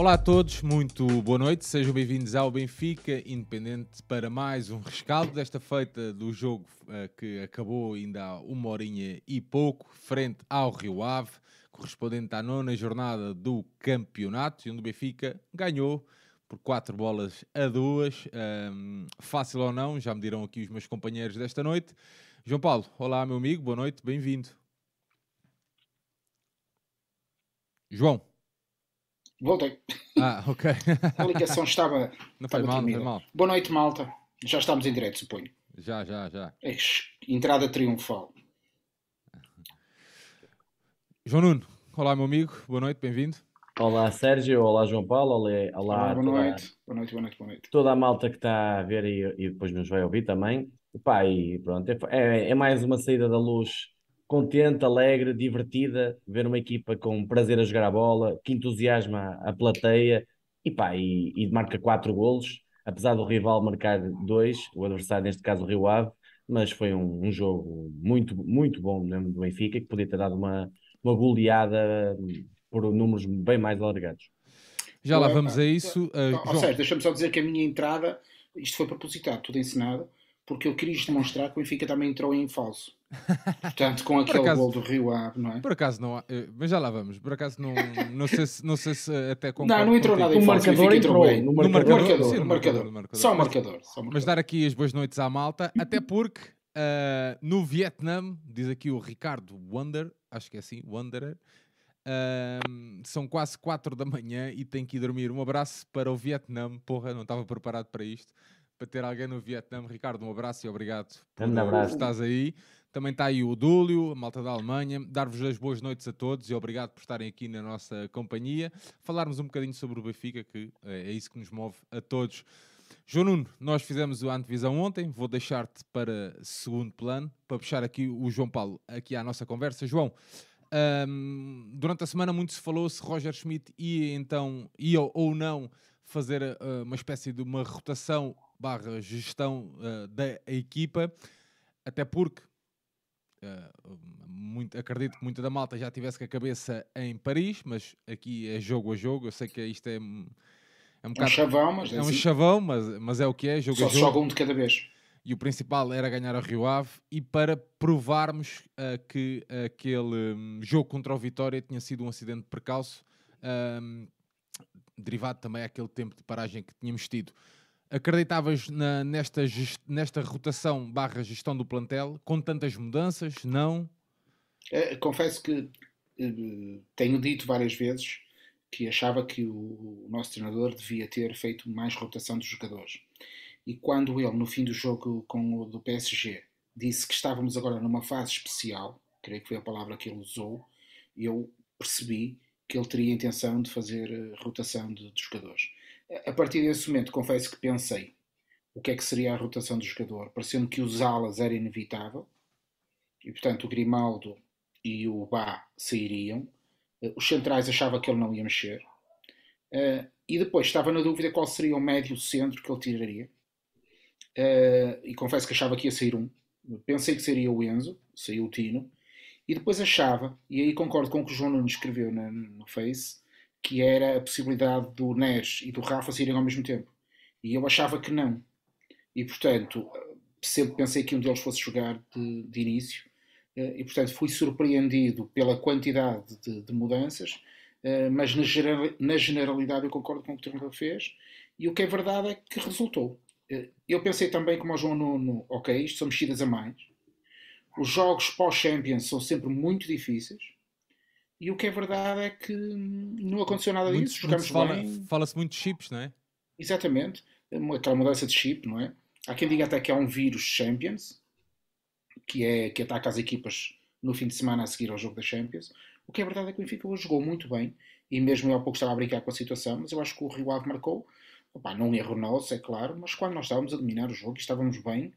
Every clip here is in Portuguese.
Olá a todos, muito boa noite, sejam bem-vindos ao Benfica Independente para mais um rescaldo desta feita do jogo uh, que acabou ainda há uma horinha e pouco, frente ao Rio Ave, correspondente à nona jornada do campeonato, e onde o Benfica ganhou por quatro bolas a duas, um, fácil ou não, já me dirão aqui os meus companheiros desta noite. João Paulo, olá meu amigo, boa noite, bem-vindo. João. Voltei. Ah, ok. A ligação estava. Não faz mal, não faz mal. Boa noite, malta. Já estamos em direto, suponho. Já, já, já. Entrada triunfal. João Nuno, olá, meu amigo. Boa noite, bem-vindo. Olá, Sérgio. Olá, João Paulo. Olá, olá, olá boa, toda, noite. boa noite. Boa noite, boa noite. Toda a malta que está a ver e, e depois nos vai ouvir também. E pá, e pronto, é, é, é mais uma saída da luz contente, alegre, divertida, ver uma equipa com prazer a jogar a bola, que entusiasma a plateia e pá, e, e marca quatro golos, apesar do rival marcar dois, o adversário neste caso o Rio Ave, mas foi um, um jogo muito, muito bom mesmo do Benfica, que podia ter dado uma, uma goleada por números bem mais alargados. Já lá vamos a isso. Uh, Ou seja, deixa-me só dizer que a minha entrada, isto foi propositado, tudo ensinado, porque eu queria demonstrar que o Benfica também entrou em falso. Portanto, com aquele acaso, gol do Rio Ave, não é? Por acaso não há, eh, mas já lá vamos. Por acaso não, não, sei, se, não sei se até com Não, não entrou nada. O marcador entrou bem. No marcador, no marcador, sim, no marcador, no marcador. Só o marcador, só marcador. Mas dar aqui as boas noites à malta, até porque uh, no Vietnã, diz aqui o Ricardo Wonder, acho que é assim, Wanderer, uh, são quase 4 da manhã e tem que ir dormir. Um abraço para o Vietnã, porra, não estava preparado para isto para ter alguém no Vietnã. Ricardo, um abraço e obrigado por um abraço. estás aí. Também está aí o Dúlio, a malta da Alemanha. Dar-vos as boas noites a todos e obrigado por estarem aqui na nossa companhia. Falarmos um bocadinho sobre o Benfica, que é isso que nos move a todos. João Nuno, nós fizemos a antevisão ontem, vou deixar-te para segundo plano, para puxar aqui o João Paulo aqui à nossa conversa. João, um, durante a semana muito se falou se Roger Schmidt ia então, ia ou não fazer uh, uma espécie de uma rotação barra gestão uh, da equipa, até porque uh, muito, acredito que muita da malta já tivesse com a cabeça em Paris, mas aqui é jogo a jogo, eu sei que isto é, é um, bocado, um chavão, mas é, é um assim. chavão, mas, mas é o que é, jogo Só a jogo. joga um de cada vez. E o principal era ganhar a Rio Ave e para provarmos uh, que aquele um, jogo contra o Vitória tinha sido um acidente precalço, um, derivado também daquele tempo de paragem que tínhamos tido. Acreditavas na, nesta, nesta rotação barra gestão do plantel, com tantas mudanças? Não? É, confesso que uh, tenho dito várias vezes que achava que o, nosso treinador devia ter feito mais rotação dos jogadores. E quando ele, no fim do jogo com o do PSG, disse que estávamos agora numa fase especial, creio que foi a palavra que ele usou, eu percebi que ele teria intenção de fazer eh, rotação de, de jogadores a partir desse momento, confesso que pensei o que é que seria a rotação do jogador, parecendo que os alas era inevitável, e portanto o Grimaldo e o Bá sairiam. Eh, os centrais achava que ele não ia mexer. Uh, e depois estava na dúvida qual seria o médio centro que ele tiraria. Uh, e confesso que achava que ia sair um. Pensei que seria o Enzo, saiu o Tino. E depois achava, e aí concordo com o que o João Nunes escreveu no Face, que era a possibilidade do Neres e do Rafa saírem ao mesmo tempo. E eu achava que não. E portanto, sempre pensei que um deles fosse jogar de, de início. Eh, e portanto, fui surpreendido pela quantidade de, de mudanças, eh, mas na, geral, na, generalidade eu concordo com o que o treinador fez. E o que é verdade é que resultou. Eh, eu pensei também, como o João Nuno, ok, isto são mexidas a mais. Os jogos pós-Champions são sempre muito difíceis e o que é verdade é que não aconteceu nada disso. Muito, Jogamos fala, bem. Fala-se muito de chips, não é? Exatamente. Aquela mudança de chip, não é? Há quem diga até que há um vírus Champions, que, é, que ataca as equipas no fim de semana a seguir ao jogo da Champions. O que é verdade é que o Benfica hoje jogou muito bem, e mesmo eu há pouco estava a brincar com a situação, mas eu acho que o Rio Ave marcou, opa, não erro nosso, é claro, mas quando nós estávamos a dominar o jogo e estávamos bem,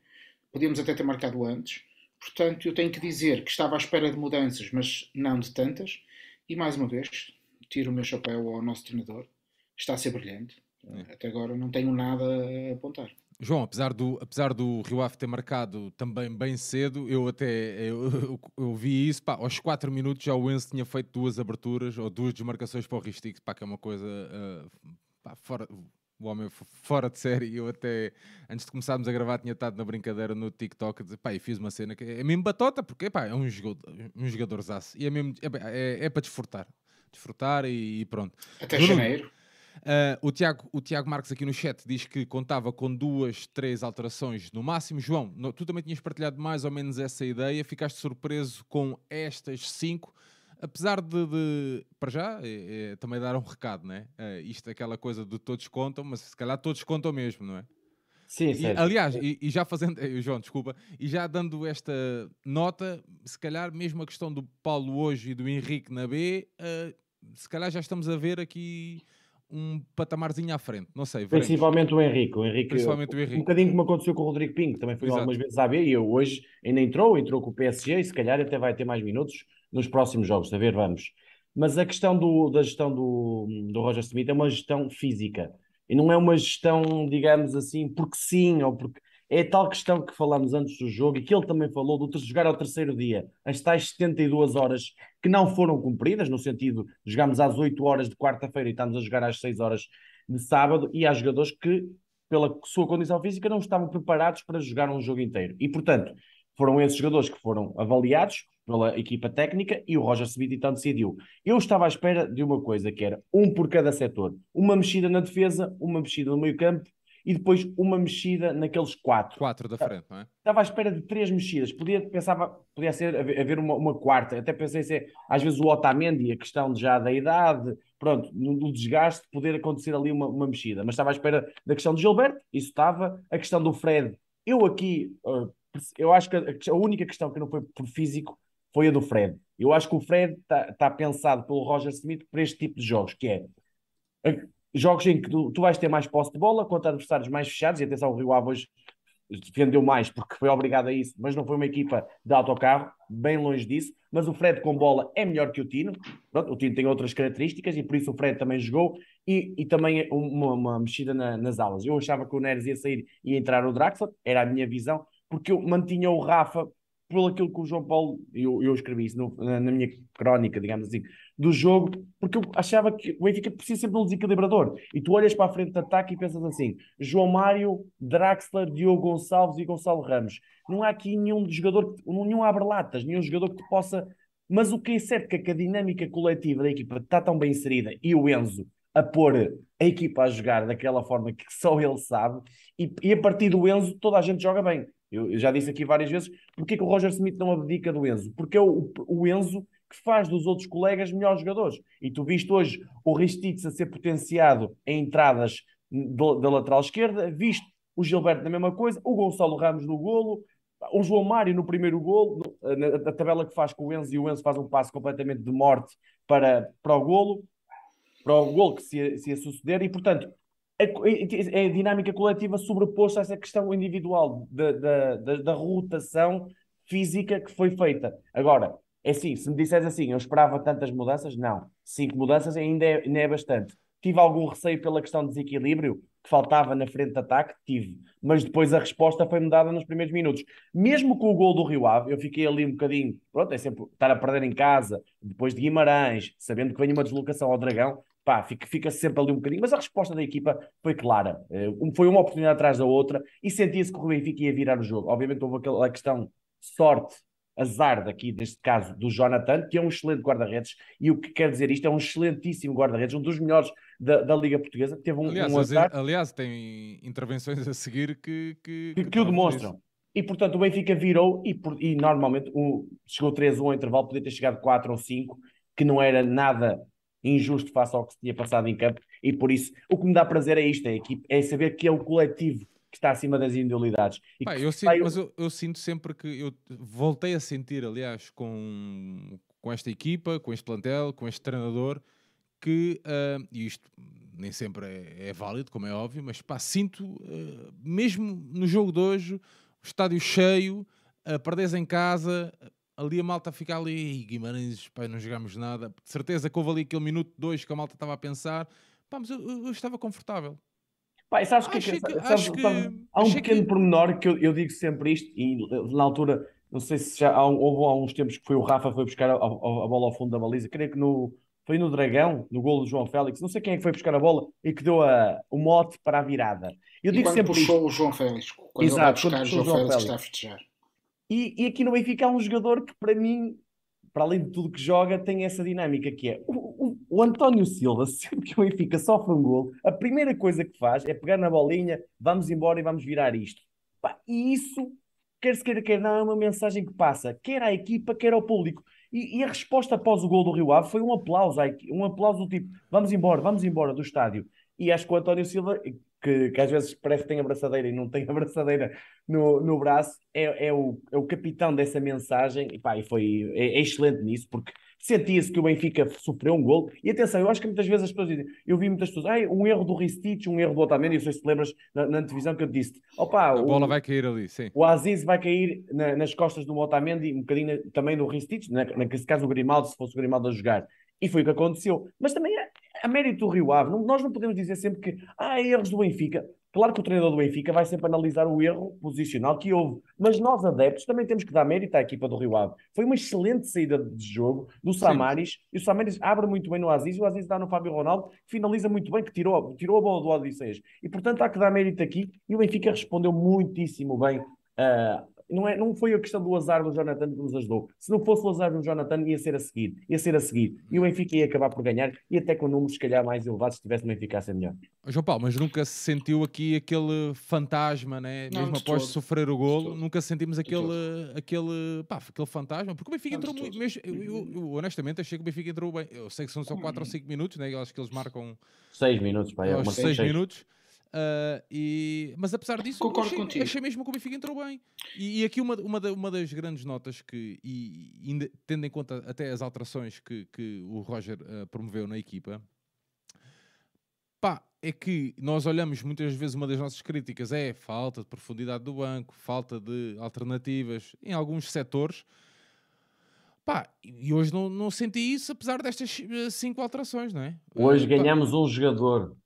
podíamos até ter marcado antes. Portanto, eu tenho que dizer que estava à espera de mudanças, mas não de tantas, e mais uma vez, tiro o meu chapéu ao nosso treinador. Está a ser brilhante. É. Até agora não tenho nada a apontar. João, apesar do, apesar do Rio Ave ter marcado também bem cedo, eu até eu, eu, eu vi isso, pá, aos 4 minutos já o Enzo tinha feito duas aberturas ou duas desmarcações para o Ristix, pá, que é uma coisa uh, pá, fora, o homem fora de série. Eu até, antes de começarmos a gravar, tinha estado na brincadeira no TikTok a dizer, pá, e fiz uma cena que é mesmo batota, porque pá, é um jogador, um jogadorzaço, e é mesmo, é, é, é para desfrutar, desfrutar e, e pronto. Até Bruno, janeiro. Uh, o, Tiago, o Tiago Marques aqui no chat diz que contava com duas, três alterações no máximo. João, no, tu também tinhas partilhado mais ou menos essa ideia. Ficaste surpreso com estas cinco, apesar de, de para já, é, é, também dar um recado, né? Uh, isto é aquela coisa de todos contam, mas se calhar todos contam mesmo, não é? Sim, sim. Aliás, e, e, já fazendo, João, desculpa, e já dando esta nota, se calhar mesmo a questão do Paulo hoje e do Henrique na B, uh, se calhar já estamos a ver aqui um patamarzinho à frente, não sei. Veremos. Principalmente o Henrique. O Henrique Principalmente o Henrique. Um bocadinho como aconteceu com o Rodrigo Pinto, também foi Exato. algumas vezes a B e eu hoje ainda entrou, entrou com o PSG e se calhar até vai ter mais minutos nos próximos jogos, a ver, vamos. Mas a questão do, da gestão do, do Roger Smith é uma gestão física e não é uma gestão, digamos assim, porque sim ou porque é tal questão que falamos antes do jogo e que ele também falou do jogar ao terceiro dia, as tais 72 horas que não foram cumpridas, no sentido de jogarmos às 8 horas de quarta-feira e estamos a jogar às 6 horas de sábado, e há jogadores que, pela sua condição física, não estavam preparados para jogar um jogo inteiro. E, portanto, foram esses jogadores que foram avaliados pela equipa técnica e o Roger Smith então decidiu. Eu estava à espera de uma coisa que era um por cada setor, uma mexida na defesa, uma mexida no meio campo e depois uma mexida naqueles quatro. Quatro da frente, não é? Estava à espera de três mexidas. Podia, pensava, podia ser haver uma, uma quarta. Até pensei ser, às vezes, o Otamendi, a questão já da idade, pronto, no, desgaste, poder acontecer ali uma, uma mexida. Mas estava à espera da questão de Gilberto, isso estava. A questão do Fred, eu aqui, uh, eu acho que a, a, única questão que não foi por físico foi a do Fred. Eu acho que o Fred está tá pensado pelo Roger Smith para este tipo de jogos, que é jogos em que tu, tu, vais ter mais posse de bola contra adversários mais fechados, e atenção, o Rio Ave hoje defendeu mais porque foi obrigado a isso, mas não foi uma equipa de autocarro, bem longe disso. Mas o Fred com bola é melhor que o Tino. Pronto, o Tino tem outras características e por isso o Fred também jogou e, e também uma, uma mexida na, nas aulas. Eu achava que o Neres ia sair e entrar o Draxler, era a minha visão, porque eu mantinha o Rafa por aquilo que o João Paulo, eu, eu escrevi isso no, na, na, minha crónica, digamos assim, do jogo, porque eu achava que o Benfica precisa sempre de um desequilibrador. E tu olhas para a frente de ataque e pensas assim: João Mário, Draxler, Diogo Gonçalves e Gonçalo Ramos. Não há aqui nenhum jogador, nenhum abre-latas, nenhum jogador que te possa. Mas o que é certo é que a dinâmica coletiva da equipa está tão bem inserida e o Enzo a pôr a equipa a jogar daquela forma que só ele sabe, e, e a partir do Enzo toda a gente joga bem. Eu, já disse aqui várias vezes, porque que o Roger Smith não abdica do Enzo? Porque é o, o Enzo que faz dos outros colegas melhores jogadores. E tu viste hoje o Ristitz a ser potenciado em entradas da lateral esquerda, viste o Gilberto na mesma coisa, o Gonçalo Ramos no golo, o João Mário no primeiro golo, na, na tabela que faz com o Enzo, e o Enzo faz um passo completamente de morte para, para o golo, para o golo que se se ia suceder, e portanto a dinâmica coletiva sobreposta a essa questão individual da, rotação física que foi feita. Agora, é assim, se me disseres assim, eu esperava tantas mudanças, não. Cinco mudanças ainda é, ainda é bastante. Tive algum receio pela questão de desequilíbrio que faltava na frente de ataque? Tive. Mas depois a resposta foi mudada nos primeiros minutos. Mesmo com o gol do Rio Ave, eu fiquei ali um bocadinho, pronto, é sempre estar a perder em casa, depois de Guimarães, sabendo que vem uma deslocação ao Dragão, pá, fica, fica sempre ali um bocadinho, mas a resposta da equipa foi clara. Uh, foi uma oportunidade atrás da outra e sentia-se que o Benfica ia virar o jogo. Obviamente houve aquela questão sorte, azar daqui, neste caso, do Jonathan, que é um excelente guarda-redes, e o que quer dizer isto é um excelentíssimo guarda-redes, um dos melhores da, da Liga Portuguesa. Teve um, aliás, um azar. Aliás, tem intervenções a seguir que, que, que, que o demonstram. Isso. E portanto o Benfica virou e, e normalmente um, chegou 3 1 ao intervalo, podia ter chegado 4 ou 5, que não era nada injusto face ao que se tinha passado em campo, e por isso o que me dá prazer é isto, é, é saber que é o coletivo que está acima das individualidades. Pá, eu sinto, Mas eu, eu, sinto sempre que eu voltei a sentir, aliás, com, com esta equipa, com este plantel, com este treinador, que, uh, e isto nem sempre é, é, válido, como é óbvio, mas pá, sinto, uh, mesmo no jogo de hoje, o estádio cheio, uh, perdes em casa, ali a malta fica ali, Guimarães, pá, não jogamos nada. De certeza que houve ali aquele minuto, dois que a malta estava a pensar, pá, mas eu, eu estava confortável. Pai, sabes que, Acho que- sabes- acho sabes- que- sabes- há um pequeno que- pormenor que eu, eu digo sempre isto, e na altura, não sei se já há, houve há uns tempos que foi o Rafa foi buscar a, a- a bola ao fundo da baliza, creio que no, foi no Dragão, no gol do João Félix, não sei quem é que foi buscar a bola e que deu a, o mote para a virada. Eu E digo quando sempre isto. puxou o João Félix, quando ele vai Exato, quando buscar o puxou João o João Félix, Félix. está a festejar. E, e aqui no Benfica há um jogador que, para mim, para além de tudo que joga, tem essa dinâmica que é o, o- o António Silva, sempre que o Benfica sofre um gol, a primeira coisa que faz é pegar na bolinha, vamos embora e vamos virar isto. E isso, quer se queira, quer não, é uma mensagem que passa, quer à equipa, quer ao público. E, e a resposta após o gol do Rio Ave foi um aplauso, um aplauso do tipo, vamos embora, vamos embora do estádio. E acho que o António Silva, que, que às vezes parece que tem abraçadeira e não tem abraçadeira no, no braço, é, é, o, é o capitão dessa mensagem e, pá, e foi é, é excelente nisso, porque sentia-se que o Benfica sofreu um gol. E atenção, eu acho que muitas vezes as pessoas dizem, eu vi muitas pessoas, "Ai, um erro do Ristich, um erro do Otamendi, eu sei se te lembras na, na televisão que eu disse, opa, A o, bola vai cair ali, sim. o Aziz vai cair na- nas costas do Otamendi, um bocadinho também do Ristich, na, nesse caso o Grimaldo, se fosse o Grimaldo a jogar. E foi o que aconteceu. Mas também é, a mérito do Rio Ave, não- nós não podemos dizer sempre que há erros do Benfica. Claro que o treinador do Benfica vai sempre analisar o erro posicional que houve, mas nós adeptos também temos que dar mérito à equipa do Rio Ave. Foi uma excelente saída de jogo do Samaris, e o Samaris abre muito bem no Aziz, e o Aziz dá no Fábio Ronaldo, que finaliza muito bem, que tirou, tirou a bola do Odisseias. E portanto há que dar mérito aqui, e o Benfica respondeu muitíssimo bem. ah, não, é, não foi a questão do azar do Jonathan que nos ajudou. Se não fosse o azar do Jonathan, ia ser a seguir. Ia ser a seguir. E o Benfica ia acabar por ganhar, e até com números, se calhar, mais elevados, se tivesse uma eficácia melhor. João Paulo, mas nunca se sentiu aqui aquele fantasma, né? Não, mesmo após todo. sofrer o golo, nunca sentimos aquele, aquele, pá, aquele fantasma, porque o Benfica Não, entrou muito. Mesmo, eu, eu- eu, honestamente achei que o Benfica entrou bem. Eu sei que são só 4 ou 5 minutos, né? eu acho que eles marcam Seis minutos, pá, é aos uma 6 seis. minutos. Ah, e, mas apesar disso, Concordo achei, contigo. achei mesmo que o Benfica entrou bem. E, e aqui uma, uma, da- uma das grandes notas que, e, e tendo em conta até as alterações que, que o Roger ah, promoveu na equipa, pá, é que nós olhamos muitas vezes, uma das nossas críticas é falta de profundidade do banco, falta de alternativas em alguns setores. Pá, e hoje não, não senti isso, apesar destas eh, cinco alterações, não é? Hoje pá, ganhamos um jogador.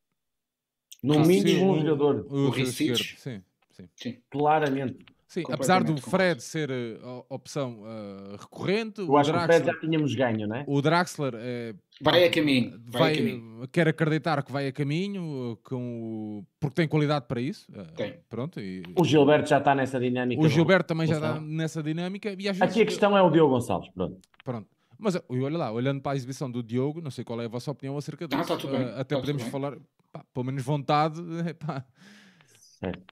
No Ah, mínimo, sim, um jogador. O, O Ristich. sim, sim. Sim. Claramente. Sim, apesar do Fred ser eh, a opção eh, recorrente, Eu o acho que o Fred Draxler, já tínhamos ganho, né? o Draxler eh, Vai a caminho. Vai, vai, a caminho. quer acreditar que vai a caminho, com o- porque tem qualidade para isso. Tem. Pronto, e- O Gilberto já está nessa dinâmica. o do- Gilberto também já está nessa dinâmica. E às vezes, Aqui a questão é o Diogo Gonçalves, pronto. Pronto. Mas olha lá, olhando para a exibição do Diogo, não sei qual é a vossa opinião acerca disso. Ah, tá tudo bem, até tá tudo podemos bem. falar, pá, pelo menos vontade.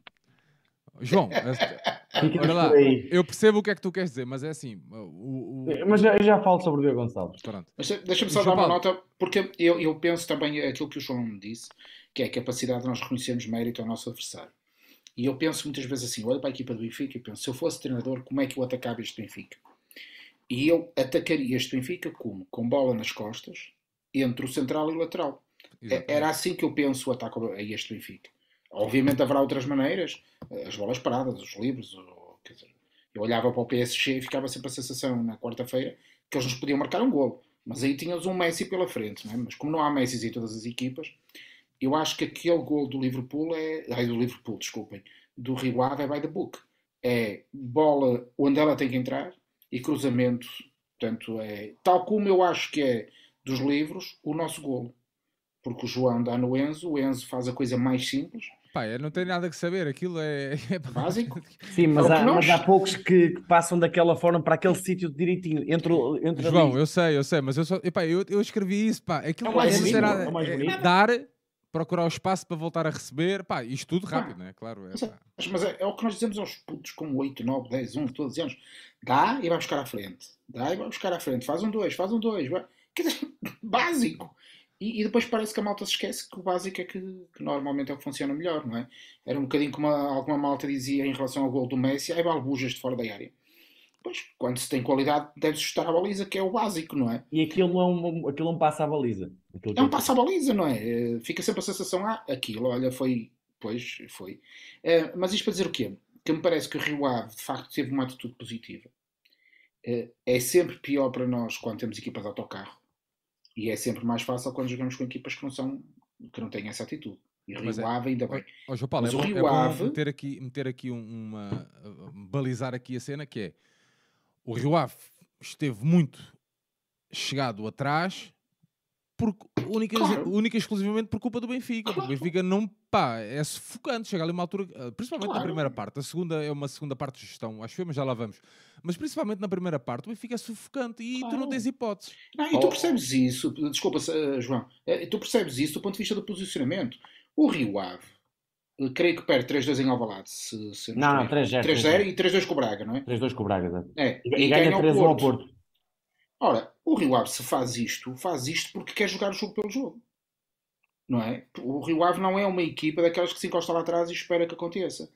João, olha lá, eu percebo o que é que tu queres dizer, mas é assim. O, o- Mas já- eu já falo sobre o Diogo Gonçalves. Mas deixa-me só João dar uma Paulo. nota, porque eu, eu penso também aquilo que o João me disse, que é a capacidade de nós reconhecermos mérito ao nosso adversário. E eu penso muitas vezes assim, olho para a equipa do Benfica e penso, se eu fosse treinador, como é que eu atacava este Benfica? E eu atacaria este Benfica como? Com bola nas costas, entre o central e o lateral. É- Exatamente. Era assim que eu penso o ataque a este Benfica. Obviamente haverá outras maneiras, as bolas paradas, os livros, eu olhava para o PSG e ficava sempre a sensação na quarta-feira que eles nos podiam marcar um golo. Mas aí tínhamos um Messi pela frente, é? mas como não há Messi em todas as equipas, eu acho que aquele gol do Liverpool é. Ai, do Liverpool, desculpem. Do Ave é by the book. É bola onde ela tem que entrar e cruzamento. Portanto, é tal como eu acho que é dos livros, o nosso golo. Porque o João dá no Enzo, o Enzo faz a coisa mais simples, Pá, eu não tenho nada que saber, aquilo é. é básico. Sim, mas, É há, nós- mas há poucos que, que passam daquela forma para aquele sítio direitinho. Entre, o- entre João, ali. eu sei, eu sei, mas eu só. Epá, eu, eu escrevi isso, pá. Aquilo É mais bonito, nada, é mais é bonito. dar, procurar o espaço para voltar a receber, pá, isto tudo rápido, não é? Claro. É, Mas, pá. mas- é, é o que nós dizemos aos putos com 8, 9, 10, 11, 12 anos. Dá e vai buscar à frente. Dá e vai buscar à frente. Faz um 2, faz um 2. Quer dizer, básico. E, e depois parece que a malta se esquece que o básico é que, que normalmente é o que funciona melhor, não é? Era um bocadinho como a- alguma malta dizia em relação ao gol do Messi, aí balbujas de fora da área. Pois, quando se tem qualidade, deve-se chutar a baliza, que é o básico, não é? E aquilo não, é um- aquilo não passa a baliza. Aquilo É um que- passo à baliza, não é? Eh, Fica sempre a sensação, ah, aquilo, olha, foi. Pois, foi. Eh, mas isto para dizer o quê? Que me parece que o Rio Ave, de facto, teve uma atitude positiva. Eh, é sempre pior para nós quando temos equipas de autocarro. E é sempre mais fácil quando jogamos com equipas que não, são, que não têm essa atitude. E o Rio é, Ave ainda bem. Ó, João Paulo, Mas é, o Rio é bom Ave... meter aqui, meter aqui uma. balizar aqui a cena que é o Rio Ave esteve muito chegado atrás porque única, claro. única e exclusivamente por culpa do Benfica. Claro. O Benfica não pá, é sufocante, chega ali uma altura, eh, principalmente claro. na primeira parte. A segunda é uma segunda parte de gestão, acho que mas já lá vamos. Mas principalmente na primeira parte, o Benfica é sufocante e tu não tens hipótese. Não, e tu oh. percebes isso, desculpa, eh, João, eh, tu percebes isso do ponto de vista do posicionamento. O Rio Ave, creio que perde 3-2 em Alvalade. Se, se não, não, 3-0. 3-0 e 3-2 com o Braga, não é? 3-2 com o Braga, é. E, e ganha 3-1 ao Porto. Ora, o Rio Ave se faz isto, faz isto porque quer jogar o jogo pelo jogo. Não é? O Rio Ave não é uma equipa daquelas que se encosta lá atrás e espera que aconteça.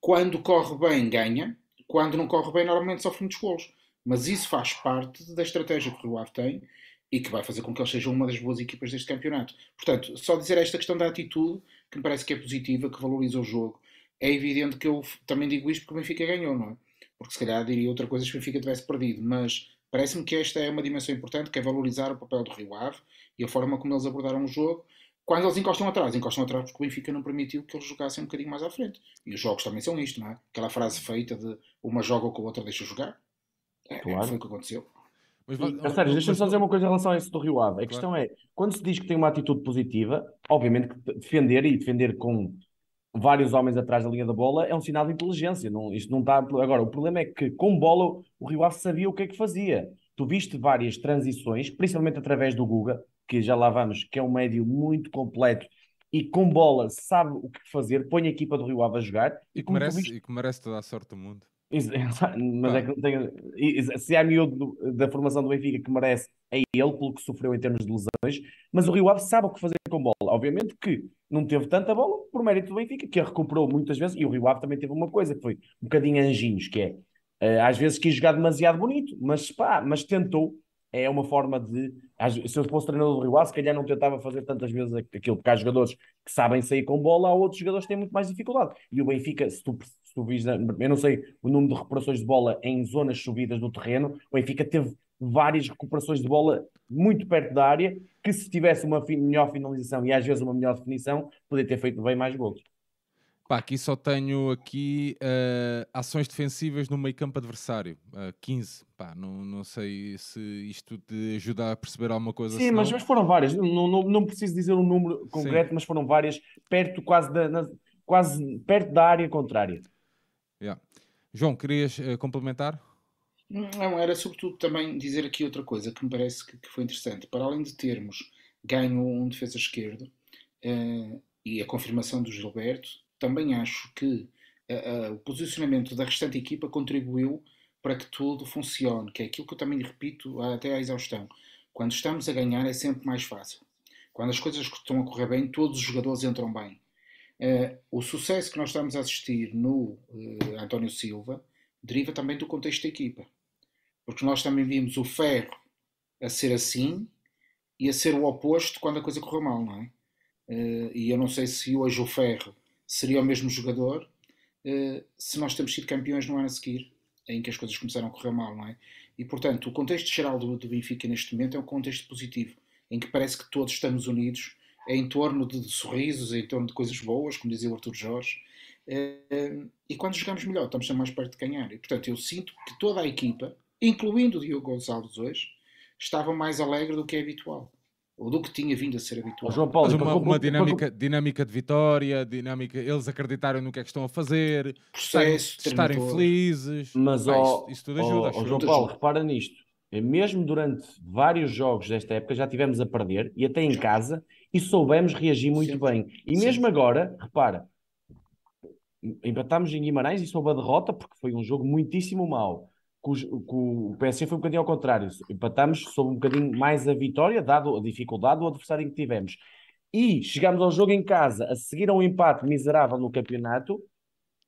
Quando corre bem, ganha. Quando não corre bem, normalmente sofre muitos golos. Mas isso faz parte da estratégia que o Rio Ave tem e que vai fazer com que eles sejam uma das boas equipas deste campeonato. Portanto, só dizer esta questão da atitude, que me parece que é positiva, que valoriza o jogo. É evidente que eu também digo isto porque o Benfica ganhou, não é? Porque se calhar diria outra coisa se o Benfica tivesse perdido, mas Parece-me que esta é uma dimensão importante, que é valorizar o papel do Rio Ave e a forma como eles abordaram o jogo. Quando eles encostam atrás, encostam atrás porque o Benfica não permitiu que eles jogassem um bocadinho mais à frente. E os jogos também são isto, não é? Aquela frase feita de uma joga com a outra deixa jogar. É, claro. Foi o que aconteceu. Mas, mas, sério, deixa-me só dizer uma coisa em relação a isso do Rio Ave. A claro. questão é, quando se diz que tem uma atitude positiva, obviamente que defender e defender com vários homens atrás da linha da bola é um sinal de inteligência. Não, isto não está. Agora, o problema é que com bola o Rio Ave sabia o que é que fazia tu viste várias transições, principalmente através do Guga, que já lá vamos, que é um médio muito completo e com bola sabe o que fazer, põe a equipa do Rio Ave a jogar. E, que merece, viste... e que merece toda a sorte do mundo. Mas é que tem, se há miúdo da formação do Benfica que merece, é ele, pelo que sofreu em termos de lesões. Mas o Rio Ave sabe o que fazer com bola. Obviamente que não teve tanta bola por mérito do Benfica, que a recuperou muitas vezes. E o Rio Ave também teve uma coisa que foi um bocadinho anjinhos, que é Uh, às vezes quis jogar demasiado bonito, mas pá, mas tentou. É uma forma de. Se eu fosse treinador do Rio Ave, se calhar não tentava fazer tantas vezes aquilo, porque há jogadores que sabem sair com bola, há outros jogadores que têm muito mais dificuldade. E o Benfica, se tu, se tu vis, eu não sei o número de recuperações de bola em zonas subidas do terreno, o Benfica teve várias recuperações de bola muito perto da área, que se tivesse uma melhor finalização e às vezes uma melhor definição, poderia ter feito bem mais gols. Pá, aqui só tenho aqui uh, ações defensivas no meio campo adversário. Uh, eh, 15. Pá, não, não sei se isto te ajuda a perceber alguma coisa. Sim, mas, mas, foram várias. Não, não, não preciso dizer um número concreto, Sim. mas foram várias perto quase da, na, quase perto da área contrária. Yeah. João, querias uh, complementar? Não, era sobretudo também dizer aqui outra coisa que me parece que, que foi interessante. Para além de termos ganho um defesa esquerdo e a confirmação do Gilberto, também acho que uh, uh, o posicionamento da restante equipa contribuiu para que tudo funcione, que é aquilo que eu também repito até à exaustão. Quando estamos a ganhar é sempre mais fácil. Quando as coisas estão a correr bem, todos os jogadores entram bem. Uh, o sucesso que nós estamos a assistir no António Silva deriva também do contexto da equipa. Porque nós também vimos o ferro a ser assim e a ser o oposto quando a coisa correu mal, não é? e eu não sei se hoje o ferro seria o mesmo jogador uh, se nós temos sido campeões no ano a seguir, em que as coisas começaram a correr mal, não é? E portanto, o contexto geral do, do Benfica neste momento é um contexto positivo, em que parece que todos estamos unidos em torno de, de sorrisos, em torno de coisas boas, como dizia o Arthur Jorge. Uh, e quando jogamos melhor, estamos mais perto de ganhar. E portanto, eu sinto que toda a equipa, incluindo o Diogo Gonçalves hoje, estava mais alegre do que é habitual ou do que tinha vindo a ser habitual. João Paulo, Mas uma, uma dinâmica, dinâmica de vitória, dinâmica, eles acreditarem no que é que estão a fazer, Processo, estarem, estarem felizes. Mas Pá, isso, isso, tudo ajuda. Ó, João Paulo, ajuda. repara nisto. É mesmo durante vários jogos desta época já tivemos a perder e até em casa e soubemos reagir muito Sempre. bem. E mesmo Sempre. agora, repara, empatámos em Guimarães e soube a derrota porque foi um jogo muitíssimo mau com, o PSG foi um bocadinho ao contrário. Empatámos sob um bocadinho mais a vitória, dado a dificuldade do adversário que tivemos. E chegámos ao jogo em casa, a seguir a um empate miserável no campeonato,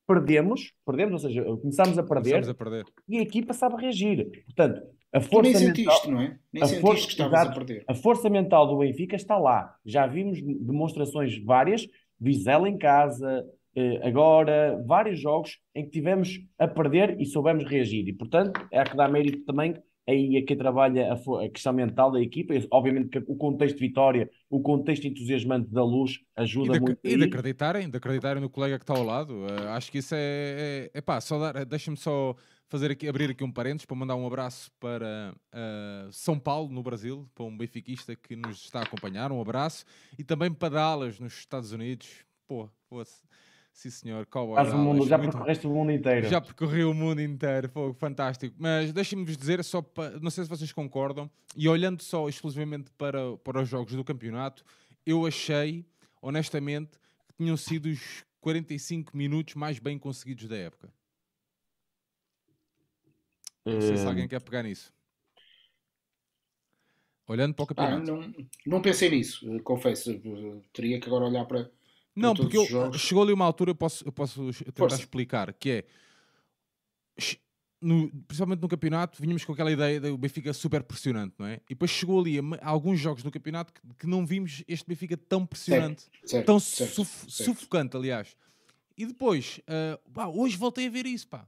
perdemos, perdemos, ou seja, começámos a perder, começamos a perder. e a equipa sabe reagir. Portanto, a força nem mental, sentiste, não é? Nem a sentiste força, que estavas a perder. A força mental do Benfica está lá. Já vimos demonstrações várias, Vizela em casa, agora, vários jogos em que tivemos a perder e soubemos reagir. E, portanto, é a que dá mérito também aí é quem trabalha a, a, questão mental da equipa. Obviamente que o contexto de vitória, o contexto entusiasmante da luz ajuda e de, muito. E de acreditarem, de acreditarem no colega que está ao lado. Uh, acho que isso é. é, é pá, só dar. Deixa-me só fazer aqui, abrir aqui um parênteses para mandar um abraço para uh, São Paulo, no Brasil, para um benfiquista que nos está a acompanhar. Um abraço. E também para Dallas, nos Estados Unidos. Pô, pô Sim, senhor. Cowboy o mundo, já muito... percorreste o mundo inteiro. Já percorri o mundo inteiro. Foi fantástico. Mas deixem-me-vos dizer, só para... não sei se vocês concordam, e olhando só exclusivamente para, para os jogos do campeonato, eu achei, honestamente, que tinham sido os 45 minutos mais bem conseguidos da época. Não sei se alguém quer pegar nisso. Olhando para o campeonato. Ah, não, não pensei nisso, confesso. Teria que agora olhar para não, porque eu, chegou ali uma altura, eu posso, eu posso tentar Força. explicar, que é no, principalmente no campeonato, vínhamos com aquela ideia do Benfica super pressionante, não é? E depois chegou ali a, a alguns jogos no campeonato que, que, não vimos este Benfica tão pressionante, certo, certo, tão certo, suf, sufocante, aliás. E depois, uh, pá, hoje voltei a ver isso, pá.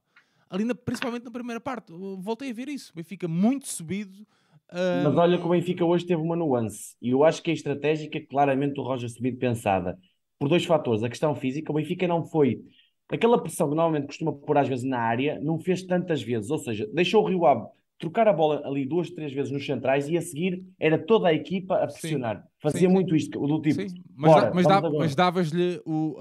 Ali, na, principalmente na primeira parte, voltei a ver isso. Benfica muito subido. Uh... Mas olha que o Benfica hoje teve uma nuance. E eu acho que a estratégica, claramente, o Roger Subido pensada por dois fatores. A questão física, o Benfica não foi. Aquela pressão que normalmente costuma pôr às vezes na área, não fez tantas vezes. Ou seja, deixou o Rio Ave trocar a bola ali duas, três vezes nos centrais e a seguir era toda a equipa a pressionar. Sim. Fazia sim, muito isto, do tipo. Sim. Mas, bora, mas, dava, mas davas-lhe o,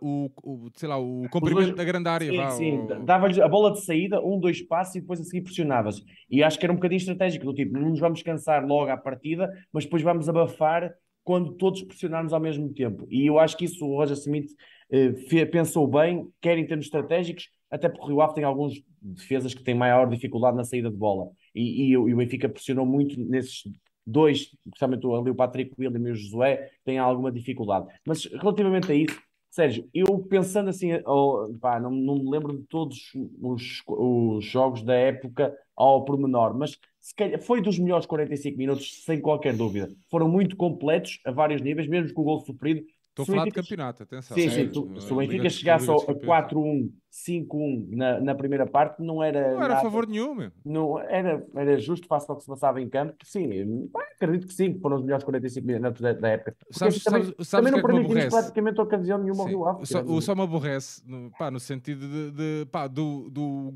o, o, sei lá, o comprimento dois, da grande área. Sim, vá, sim. O... Dava-lhe a bola de saída, um, dois passos e depois a seguir pressionavas. E acho que era um bocadinho estratégico, do tipo, não nos vamos cansar logo à partida, mas depois vamos abafar quando todos pressionarmos ao mesmo tempo. E eu acho que isso o Roger Smith eh, pensou bem, quer em termos estratégicos, até porque o Rio Ave tem alguns defesas que têm maior dificuldade na saída de bola. E, e, e o Benfica pressionou muito nesses dois, principalmente ali o Patrick William e o Josué, têm alguma dificuldade. Mas relativamente a isso, Sérgio, eu pensando assim, oh, pá, não, não me lembro de todos os, os jogos da época ao pormenor, mas calhar, foi dos melhores 45 minutos, sem qualquer dúvida. Foram muito completos a vários níveis, mesmo com o gol sofrido. Estou a falar de campeonato, atenção. Sim, sim. Tu, se o Benfica chegasse a 4-1, 5-1 na, na primeira parte, não era. Não era nada, a favor nenhum, meu. Não, era, era justo face ao que se passava em campo. Sim, acredito que sim, foram os melhores 45 minutos da, da época. sabes, também, sabes, sabes também não é permitimos praticamente ocasião nenhuma ao Rio Ave. Só, o só me aborrece, no, pá, no sentido de, de pá, do, do,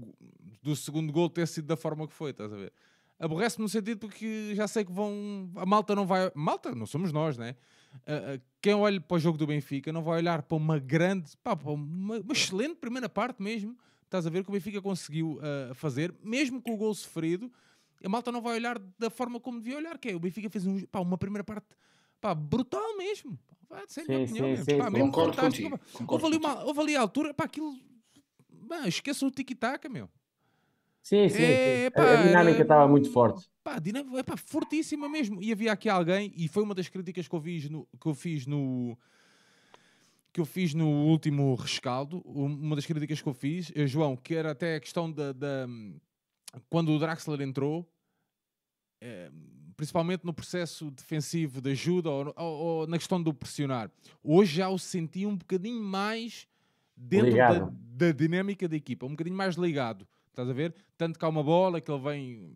do segundo gol ter sido da forma que foi, estás a ver? Aborrece-me no sentido porque já sei que vão. A malta não vai. Malta, não somos nós, né? Uh, uh, quem olha para o jogo do Benfica não vai olhar para uma grande, pá, para uma, uma, excelente primeira parte mesmo. Estás a ver que o Benfica conseguiu uh, fazer, mesmo com o gol sofrido. A malta não vai olhar da forma como devia olhar, que é o Benfica fez um, pá, uma primeira parte pá, brutal mesmo. Pá, sem sim, opinião, sim, sim, pá, mesmo concordo. Contigo, houve, ali uma, houve ali a altura, pá, aquilo. esqueça o tiki-taka, meu. Sim, sim. É, Pá, a dinâmica estava muito forte. Pá, dinâmica, é pá, fortíssima mesmo. E havia aqui alguém, e foi uma das críticas que eu fiz no. Que eu fiz no que eu fiz no último rescaldo, uma das críticas que eu fiz, eh, João, que era até a questão da, da quando o Draxler entrou, é, principalmente no processo defensivo de ajuda ou, ou, ou, na questão do pressionar. Hoje já o senti um bocadinho mais dentro da, da, dinâmica da equipa, um bocadinho mais ligado. Estás a ver? Tanto que há uma bola que ele vem,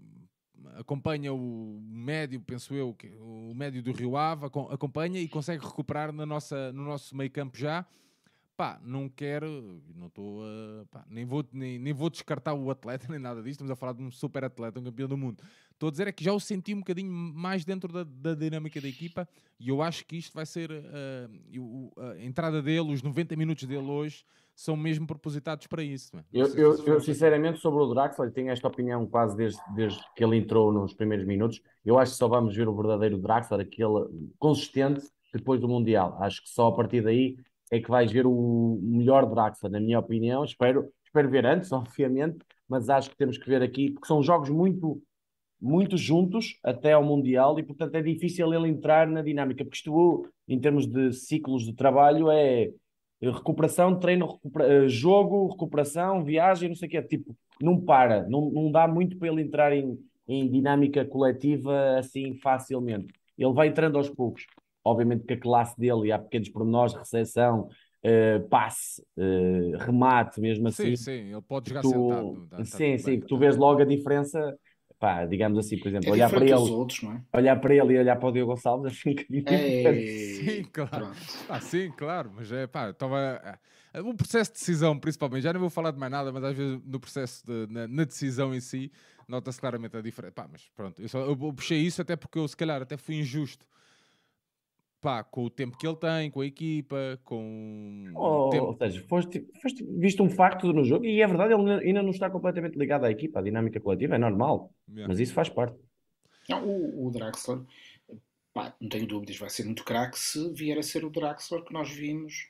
acompanha o médio, penso eu, o médio do Rio Ave, acompanha e consegue recuperar na nossa, no nosso meio campo já. Pá, não quero, não estou a. nem, vou, nem, nem vou descartar o atleta nem nada disto. Estamos a falar de um super atleta, um campeão do mundo. Estou a dizer é que já o senti um bocadinho mais dentro da, da dinâmica da equipa e eu acho que isto vai ser uh, a entrada dele, os 90 minutos dele hoje são mesmo propositados para isso. É? Eu, eu, eu, sinceramente, sobre o Draxler, tenho esta opinião quase desde, desde que ele entrou nos primeiros minutos. Eu acho que só vamos ver o verdadeiro Draxler, aquele consistente, depois do Mundial. Acho que só a partir daí é que vais ver o melhor Draxler, na minha opinião. Espero, espero ver antes, obviamente, mas acho que temos que ver aqui, porque são jogos muito muito juntos até ao Mundial e, portanto, é difícil ele entrar na dinâmica, porque isto, em termos de ciclos de trabalho, é recuperação, treino, recupera, eh, jogo, recuperação, viagem, não sei o que, tipo, não para, não, não dá muito para ele entrar em, em dinâmica coletiva assim facilmente. Ele vai entrando aos poucos. Obviamente que a classe dele, e há pequenos pormenores, recepção, uh, passe, uh, remate, mesmo assim. Sim, sim, ele pode jogar tu, sentado. sim, sim, bem, tu vês logo a diferença pá, digamos assim, por exemplo, É olhar para ele, outros, não é? olhar para ele e olhar para o Diogo Gonçalves, acho bocadinho diferente. É... Sim, claro. Pronto. Ah, sim, claro, mas é pá, estava. O processo de decisão, principalmente, já não vou falar de mais nada, mas às vezes no processo de, na, na decisão em si, nota-se claramente a diferença. Pá, mas pronto, eu, só, eu puxei isso até porque eu, se calhar, até fui injusto. Pá, com o tempo que ele tem, com a equipa, com o Ou, tempo. ou seja, foste, foste visto um facto no jogo e é verdade, ele ainda não está completamente ligado à equipa, à dinâmica coletiva, é normal, Yeah. mas isso faz parte. Não, o, o Draxler, pá, não tenho dúvidas, vai ser muito craque se vier a ser o Draxler que nós vimos,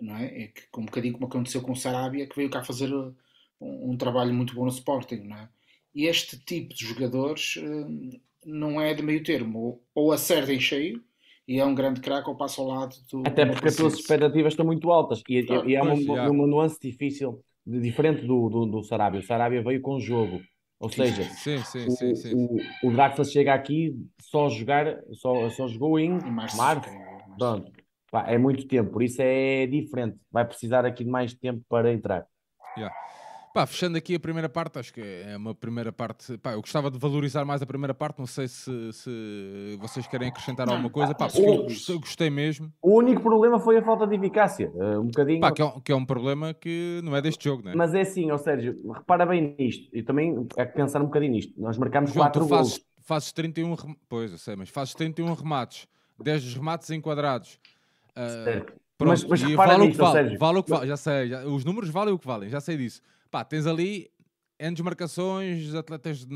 não é? É que, com um bocadinho como aconteceu com o Sarabia, que veio cá fazer uh, um, um trabalho muito bom no Sporting, não é? E este tipo de jogadores uh, não é de meio termo, ou, ou acerta em cheio e é um grande craque ou passa ao lado do. Até porque as tuas expectativas estão muito altas e, Claro, e é uma, já. uma nuance difícil, diferente do, do, do Sarabia. O Sarabia veio com jogo, ou seja, Sim, sim, o, sim, o, o Draxler chega aqui só jogar, só, só jogou em Em março, março. eu, março. Pá, é muito tempo, por isso é diferente. Vai precisar aqui de mais tempo para entrar. Yeah. Pá, fechando aqui a primeira parte, acho que é uma primeira parte. Pá, eu gostava de valorizar mais a primeira parte. Não sei se, se vocês querem acrescentar alguma coisa. Pá, acho porque que eu gostei, mesmo. O único problema foi a falta de eficácia. eh, um bocadinho. Pá, que é, um, que é um problema que não é deste jogo, né? Mas é assim, ou seja, repara bem nisto. E também é que pensar um bocadinho nisto. Nós marcamos João, 4 tu gols. fazes, fazes 31 rem... Pois, eu sei, mas fazes 31 remates, 10 dos remates enquadrados. Ah, Certo. pronto, Mas- mas repara vale o que nisto, ou vale, vale o que vale, já sei, já- os números valem o que valem, já sei disso. Pá, tens ali N desmarcações, atletas de-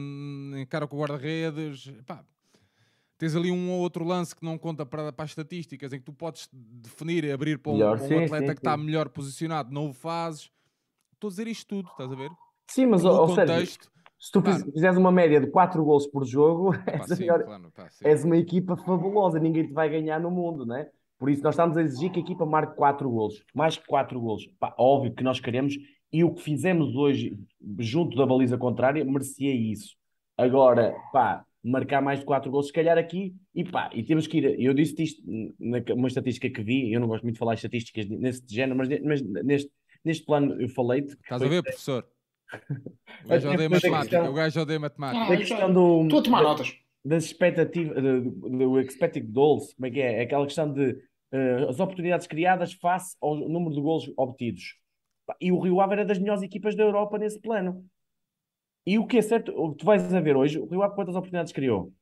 em cara com o guarda-redes, pá, tens ali um ou outro lance que não conta para, para as estatísticas, em que tu podes definir e abrir para um, Melhor, para um sim, atleta sim, que está melhor posicionado, não o fazes. Estou a dizer isto tudo, estás a ver? Sim, mas no ou seja, contexto. se tu fiz- fizeres uma média de 4 gols por jogo, Pá, és, sim, melhor- claro, pá, és uma equipa fabulosa, ninguém te vai ganhar no mundo, né? Por isso nós estamos a exigir que a equipa marque 4 gols, mais que 4 gols. Pá, óbvio que nós queremos, e o que fizemos hoje junto da baliza contrária merecia isso. Agora, pá, marcar mais de 4 gols, se calhar aqui, e pá, e temos que ir. Eu disse isto numa estatística que vi, eu não gosto muito de falar em estatísticas nesse género, mas, mas neste, neste plano eu falei-te. Estás a ver, professor? O gajo odeia matemática. questão- O gajo odeia matemática. Ah, questão do. Estou a tomar notas. das expectativas, do, do expected goals, como é que é? Aquela questão de eh, as oportunidades criadas face ao número de gols obtidos. E o Rio Ave era das melhores equipas da Europa nesse plano. E o que é certo, tu vais a ver hoje, o Rio Ave quantas oportunidades criou?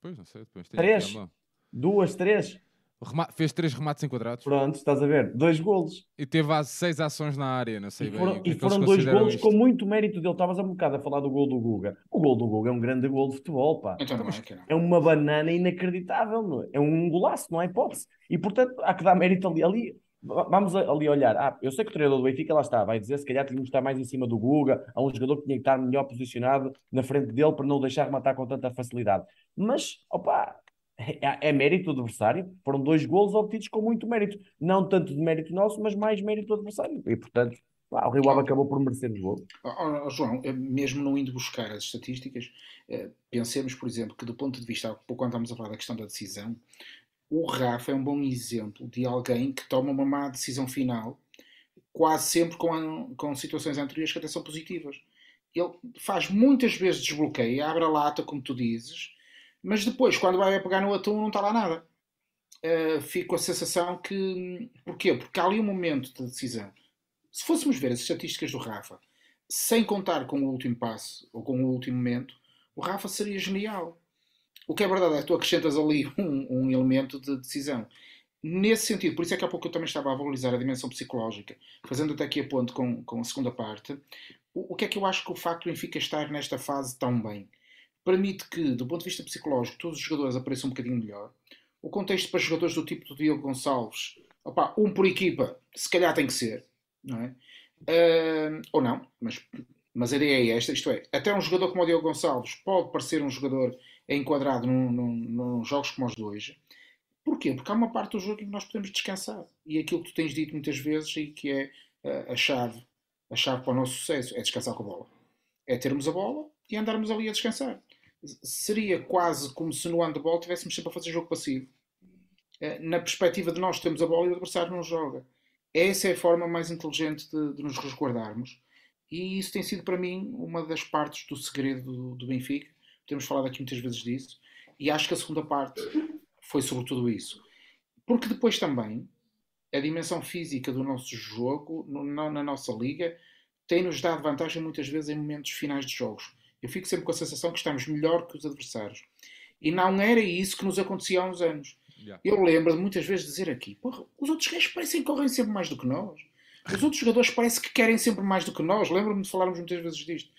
Pois, não sei. Depois tem Três? a. Duas, três? Rema- Fez três remates enquadrados Pronto, estás a ver? Dois golos. e teve as seis ações na área. Não sei E bem. foram, o que e é foram dois golos isto. com muito mérito dele. Estavas há um bocado a falar do gol do Guga. O gol do Guga é um grande gol de futebol, pá. Então é, é uma banana inacreditável, meu. é um golaço, não há hipótese. E portanto há que dar mérito ali. ali vamos ali olhar. Ah, eu sei que o treinador do Benfica lá está, vai dizer se calhar tínhamos que estar mais em cima do Guga, há um jogador que tinha que estar melhor posicionado na frente dele para não o deixar rematar com tanta facilidade. Mas, opa, é, é mérito do adversário. Foram dois golos obtidos com muito mérito. Não tanto de mérito nosso, mas mais mérito do adversário. E portanto, o Rio Ave acabou por merecer o gol. Ó, ó, João, eh, mesmo não indo buscar as estatísticas, eh, pensemos, por exemplo, que do ponto de vista, pouco quando estamos a falar da questão da decisão, o Rafa é um bom exemplo de alguém que toma uma má decisão final, quase sempre com, com situações anteriores que até são positivas. Ele faz muitas vezes desbloqueio, abre a lata, como tu dizes, mas depois, quando vai pegar no atum, não está lá nada. Uh, fico com a sensação que. Porquê? Porque há ali um momento de decisão. Se fôssemos ver as estatísticas do Rafa, sem contar com o último passo ou com o último momento, o Rafa seria genial. O que é verdade é que tu acrescentas ali um, um elemento de decisão. Nesse sentido, por isso é que há pouco eu também estava a valorizar a dimensão psicológica, fazendo até aqui a ponto com, com a segunda parte. O, o que é que eu acho que o facto do Benfica estar nesta fase tão bem permite que, do ponto de vista psicológico, todos os jogadores apareçam um bocadinho melhor. O contexto para jogadores do tipo do Diogo Gonçalves, opá, um por equipa, se calhar tem que ser, não é? Uh, ou não, mas, mas a ideia é esta, isto é, até um jogador como o Diogo Gonçalves pode parecer um jogador enquadrado num, num, num jogos como os de hoje. Porquê? Porque há uma parte do jogo em que nós podemos descansar. E aquilo que tu tens dito muitas vezes e que é uh, a chave, a chave para o nosso sucesso é descansar com a bola. É termos a bola e andarmos ali a descansar. Seria quase como se no handball estivéssemos sempre a fazer jogo passivo. Uh, na perspectiva de nós temos a bola e o adversário não joga. Essa é a forma mais inteligente de, de nos resguardarmos. E isso tem sido para mim uma das partes do segredo do, do Benfica. Temos falado aqui muitas vezes disso. E acho que a segunda parte foi sobretudo isso. Porque depois também a dimensão física do nosso jogo na, na nossa liga tem-nos dado vantagem muitas vezes em momentos finais de jogos. Eu fico sempre com a sensação que estamos melhor que os adversários. E não era isso que nos acontecia há uns anos. Yeah. Eu lembro de muitas vezes dizer aqui: os outros gajos parecem que correm sempre mais do que nós. Os outros jogadores parece que querem sempre mais do que nós. Lembro-me de falarmos muitas vezes disto.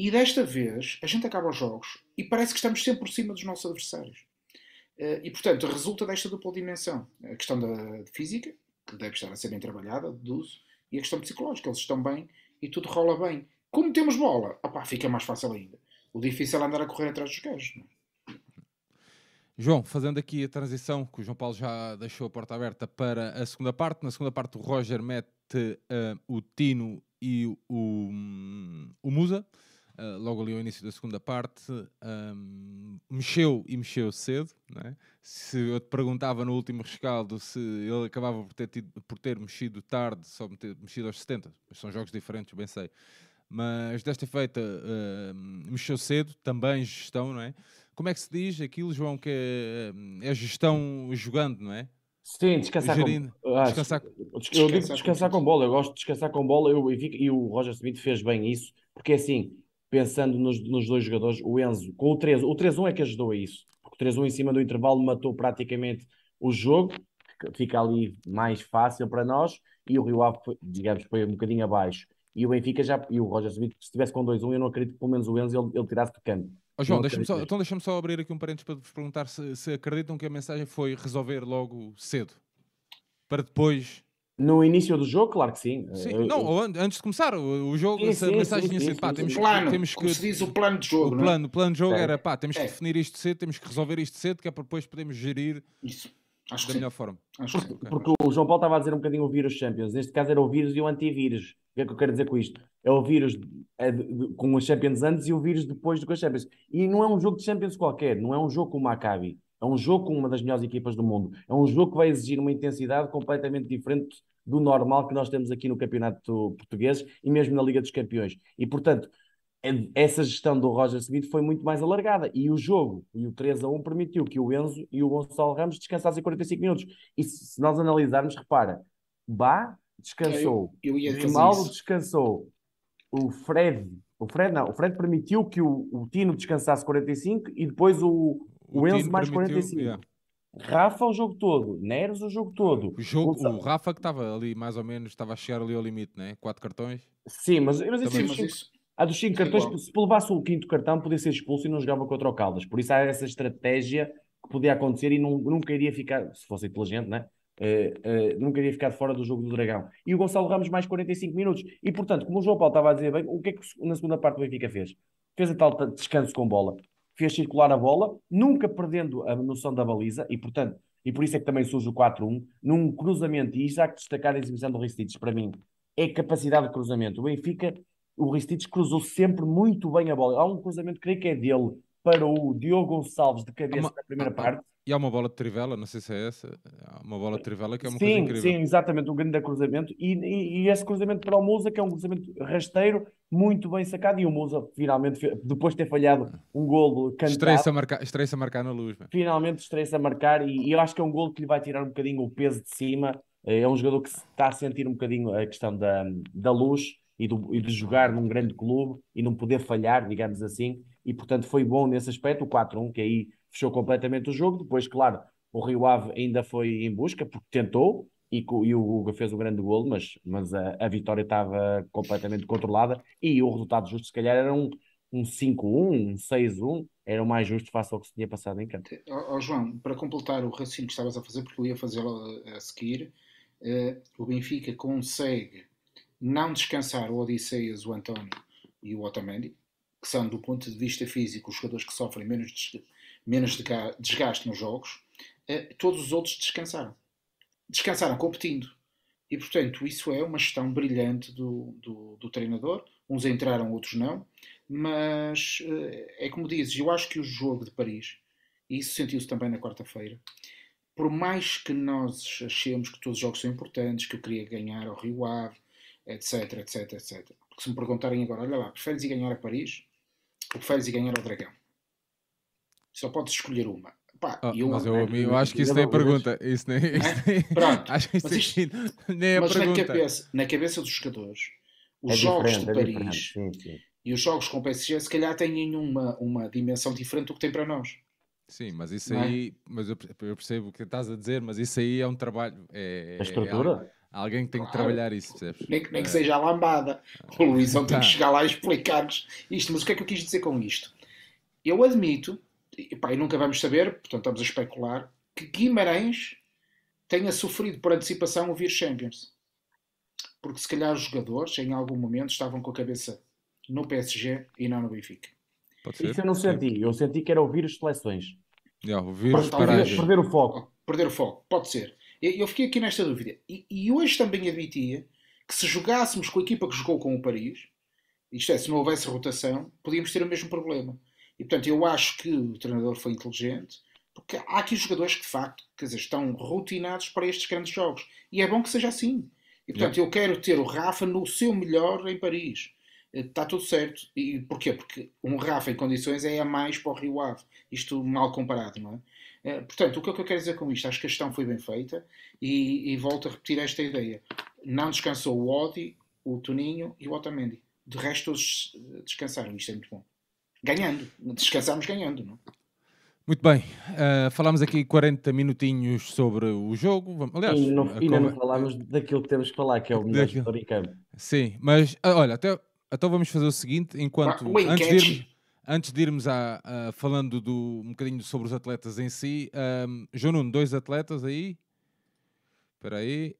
E desta vez a gente acaba os jogos e parece que estamos sempre por cima dos nossos adversários. Eh, e portanto resulta desta dupla dimensão: a questão da física, que deve estar a ser bem trabalhada, deduzo, e a questão psicológica. Eles estão bem e tudo rola bem. Como temos bola, opá, fica mais fácil ainda. O difícil é andar a correr atrás dos gajos. É? João, fazendo aqui a transição, que o João Paulo já deixou a porta aberta para a segunda parte. Na segunda parte, o Roger mete uh, o Tino e o, o, o Musa. Uh, logo ali ao início da segunda parte, um, mexeu e mexeu cedo. É? Se eu te perguntava no último rescaldo se ele acabava por ter, tido, por ter mexido tarde, só ter mexido aos 70, são jogos diferentes, bem sei. Mas desta feita, uh, mexeu cedo, também gestão, não é? Como é que se diz aquilo, João, que é, é gestão jogando, não é? Sim, descansar Gerindo. com ah, descansar, Eu digo descansar com bola, eu gosto de descansar com bola eu, e o Roger Smith fez bem isso, porque assim, pensando nos, nos dois jogadores, o Enzo, com o 3, o 3-1 é que ajudou a isso, porque o 3-1 em cima do intervalo matou praticamente o jogo, fica ali mais fácil para nós, e o Rio Ave, digamos, foi um bocadinho abaixo. E o Benfica já, e o Roger Smith, se estivesse com 2-1, eu não acredito que pelo menos o Enzo ele, ele tirasse de canto. Oh, João, deixa só, então deixa-me só abrir aqui um parênteses para vos perguntar se, se, acreditam que a mensagem foi resolver logo cedo, para depois... No início do jogo, claro que sim. sim eu, não, eu... antes de começar o, jogo, sim, essa sim, mensagem tinha sido, pá, temos plano, que... Temos que se diz o plano de jogo, O plano, é? o plano de jogo é. era, pá, temos é. que definir isto cedo, temos que resolver isto cedo, que é para depois podermos gerir Isso. Acho da melhor forma. Acho porque, okay. porque o João Paulo estava a dizer um bocadinho o vírus Champions. Neste caso era o vírus e o antivírus. O que é que eu quero dizer com isto? É o vírus é de, de, com os Champions antes e o vírus depois do que os Champions. E não é um jogo de Champions qualquer, não é um jogo com o Maccabi. É um jogo com uma das melhores equipas do mundo. É um jogo que vai exigir uma intensidade completamente diferente do normal que nós temos aqui no Campeonato Português e mesmo na Liga dos Campeões. E, portanto, é, essa gestão do Roger Smith foi muito mais alargada. E o jogo, e o 3 a 1, permitiu que o Enzo e o Gonçalo Ramos descansassem 45 minutos. E se nós analisarmos, repara, Bá descansou, eu, eu Grimaldo descansou, o Fred, o Fred não, o Fred permitiu que o, o Tino descansasse 45 e depois o, o, o Enzo mais permitiu, 45. Yeah. Rafa o jogo todo, Neres o jogo todo. O, jogo, o Rafa que estava ali mais ou menos, estava a chegar ali ao limite, né? Quatro cartões. Sim, mas, mas, assim, mas isso, a dos 5 cartões, se levasse o quinto cartão, podia ser expulso e não jogava contra o Caldas. Por isso há essa estratégia que podia acontecer e não, nunca iria ficar, se fosse inteligente, né? Uh, uh, nunca iria ficar fora do jogo do Dragão. E o Gonçalo Ramos mais 45 minutos. E portanto, como o João Paulo estava a dizer bem, o que é que na segunda parte o Benfica fez? Fez a tal descanso com bola, fez circular a bola, nunca perdendo a noção da baliza, e portanto, e por isso é que também surge o 4-1, num cruzamento, e há que destacar a exibição do Ristites, para mim, é capacidade de cruzamento. O Benfica o Ristich cruzou sempre muito bem a bola. Há um cruzamento, creio que é dele, para o Diogo Gonçalves de cabeça uma, na primeira parte. E há uma bola de trivela, não sei se é essa, há uma bola de trivela que é uma sim, coisa incrível. Sim, exatamente, um grande cruzamento. E, e, e, esse cruzamento para o Musa, que é um cruzamento rasteiro, muito bem sacado. E o Musa, finalmente, depois de ter falhado um golo cantado... Estreia-se a marcar, estreia a marcar na luz. Man. Finalmente estreia-se a marcar e, e eu acho que é um golo que lhe vai tirar um bocadinho o peso de cima. É um jogador que está a sentir um bocadinho a questão da, da luz e, do, e de jogar num grande clube e não poder falhar, digamos assim, e portanto foi bom nesse aspecto, o 4-1, que aí fechou completamente o jogo. Depois, claro, o Rio Ave ainda foi em busca, porque tentou, e, e o Hugo fez um grande golo, mas, mas a, a vitória estava completamente controlada e o resultado justo, se calhar, era um, um 5-1, um 6-1, era o mais justo face ao que se tinha passado em campo. Oh, oh, João, para completar o raciocínio que estavas a fazer, porque eu ia fazê-lo a, a, seguir, uh, o Benfica consegue não descansar o Odisseias, o António e o Otamendi, que são, do ponto de vista físico, os jogadores que sofrem menos, menos desgaste nos jogos, eh, todos os outros descansaram. Descansaram competindo. E, portanto, isso é uma gestão brilhante do, do, do treinador. Uns entraram, outros não. Mas eh, é como dizes, eu acho que o jogo de Paris, e isso sentiu-se também na quarta-feira, por mais que nós achemos que todos os jogos são importantes, que eu queria ganhar ao Rio Ave, etc, etc, etc. Porque se me perguntarem agora, olha lá, preferes ir ganhar a Paris ou preferes ir ganhar ao Dragão? Só podes escolher uma. Pá, Oh, eu, mas eu, né, eu acho que isso eu nem é pergunta. Isso nem, isso nem- Pronto, acho que isso mas isto- nem é mas na pergunta. cabeça, na cabeça dos jogadores, os É jogos de é. Paris Sim, sim. e os jogos com o PSG se calhar têm uma, uma dimensão diferente do que tem para nós. Sim, mas isso Não é? aí, mas eu per- eu percebo o que estás a dizer, mas isso aí é um trabalho. É, A estrutura? é alguém que tem que Claro. trabalhar isso, percebes? Nem, que- nem que É. seja a lambada. O Luizão tem Tá. que chegar lá e explicar-nos isto. Mas o que é que eu quis dizer com isto? Eu admito, e, pá, e nunca vamos saber, portanto estamos a especular, que Guimarães tenha sofrido por antecipação o vir Champions. Porque se calhar os jogadores, em algum momento, estavam com a cabeça no PSG e não no Benfica. Isso eu não senti. Eu senti que era ouvir as seleções. Já, o vírus Talvez. paragem. Perder, perder o foco. Perder o foco, pode ser. Eu, eu fiquei aqui nesta dúvida. E, e hoje também admitia que se jogássemos com a equipa que jogou com o Paris, isto é, se não houvesse rotação, podíamos ter o mesmo problema. E portanto, eu acho que o treinador foi inteligente, porque há aqui jogadores que de facto quer dizer, estão rotinados para estes grandes jogos. E é bom que seja assim. E portanto, eu quero ter o Rafa no seu melhor em Paris. Eh, Está tudo certo. E porquê? Porque um Rafa em condições é a mais para o Rio Ave. Isto mal comparado, não é? Eh, Portanto, o que é que eu quero dizer com isto? Acho que a gestão foi bem feita e, e volto a repetir esta ideia. Não descansou o Odi, o Toninho e o Otamendi. De resto, todos eh, descansaram. Isto é muito bom. Ganhando. Descansámos ganhando, não? Muito bem, ah, falámos aqui 40 minutinhos sobre o jogo. Vamos- Aliás, E não, ainda não falámos daquilo que temos que falar, que é o melhor Daquilo. jogador em campo. Sim, mas ah, olha, até, então vamos fazer o seguinte: enquanto o antes de irmos, antes de irmos a, a- falando do, um bocadinho sobre os atletas em si, ahm, João Nuno, dois atletas aí. Espera aí,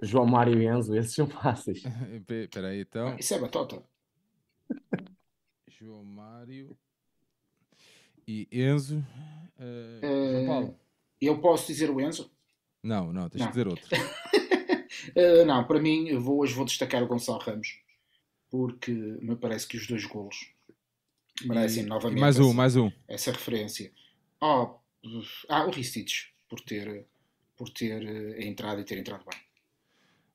João Mário e Enzo, esses são fáceis. espera aí então. Isso é batota. João Mário e Enzo. ah, Eh, João Paulo? Eu posso dizer o Enzo? Não, não, tens não. que dizer outro. Uh, não, para mim, vou, hoje vou destacar o Gonçalo Ramos, porque me parece que os dois golos merecem E- novamente e mais um, essa, mais um. essa referência. Oh, uh, ah, o Ristich, por ter, por ter uh, entrado e ter entrado bem.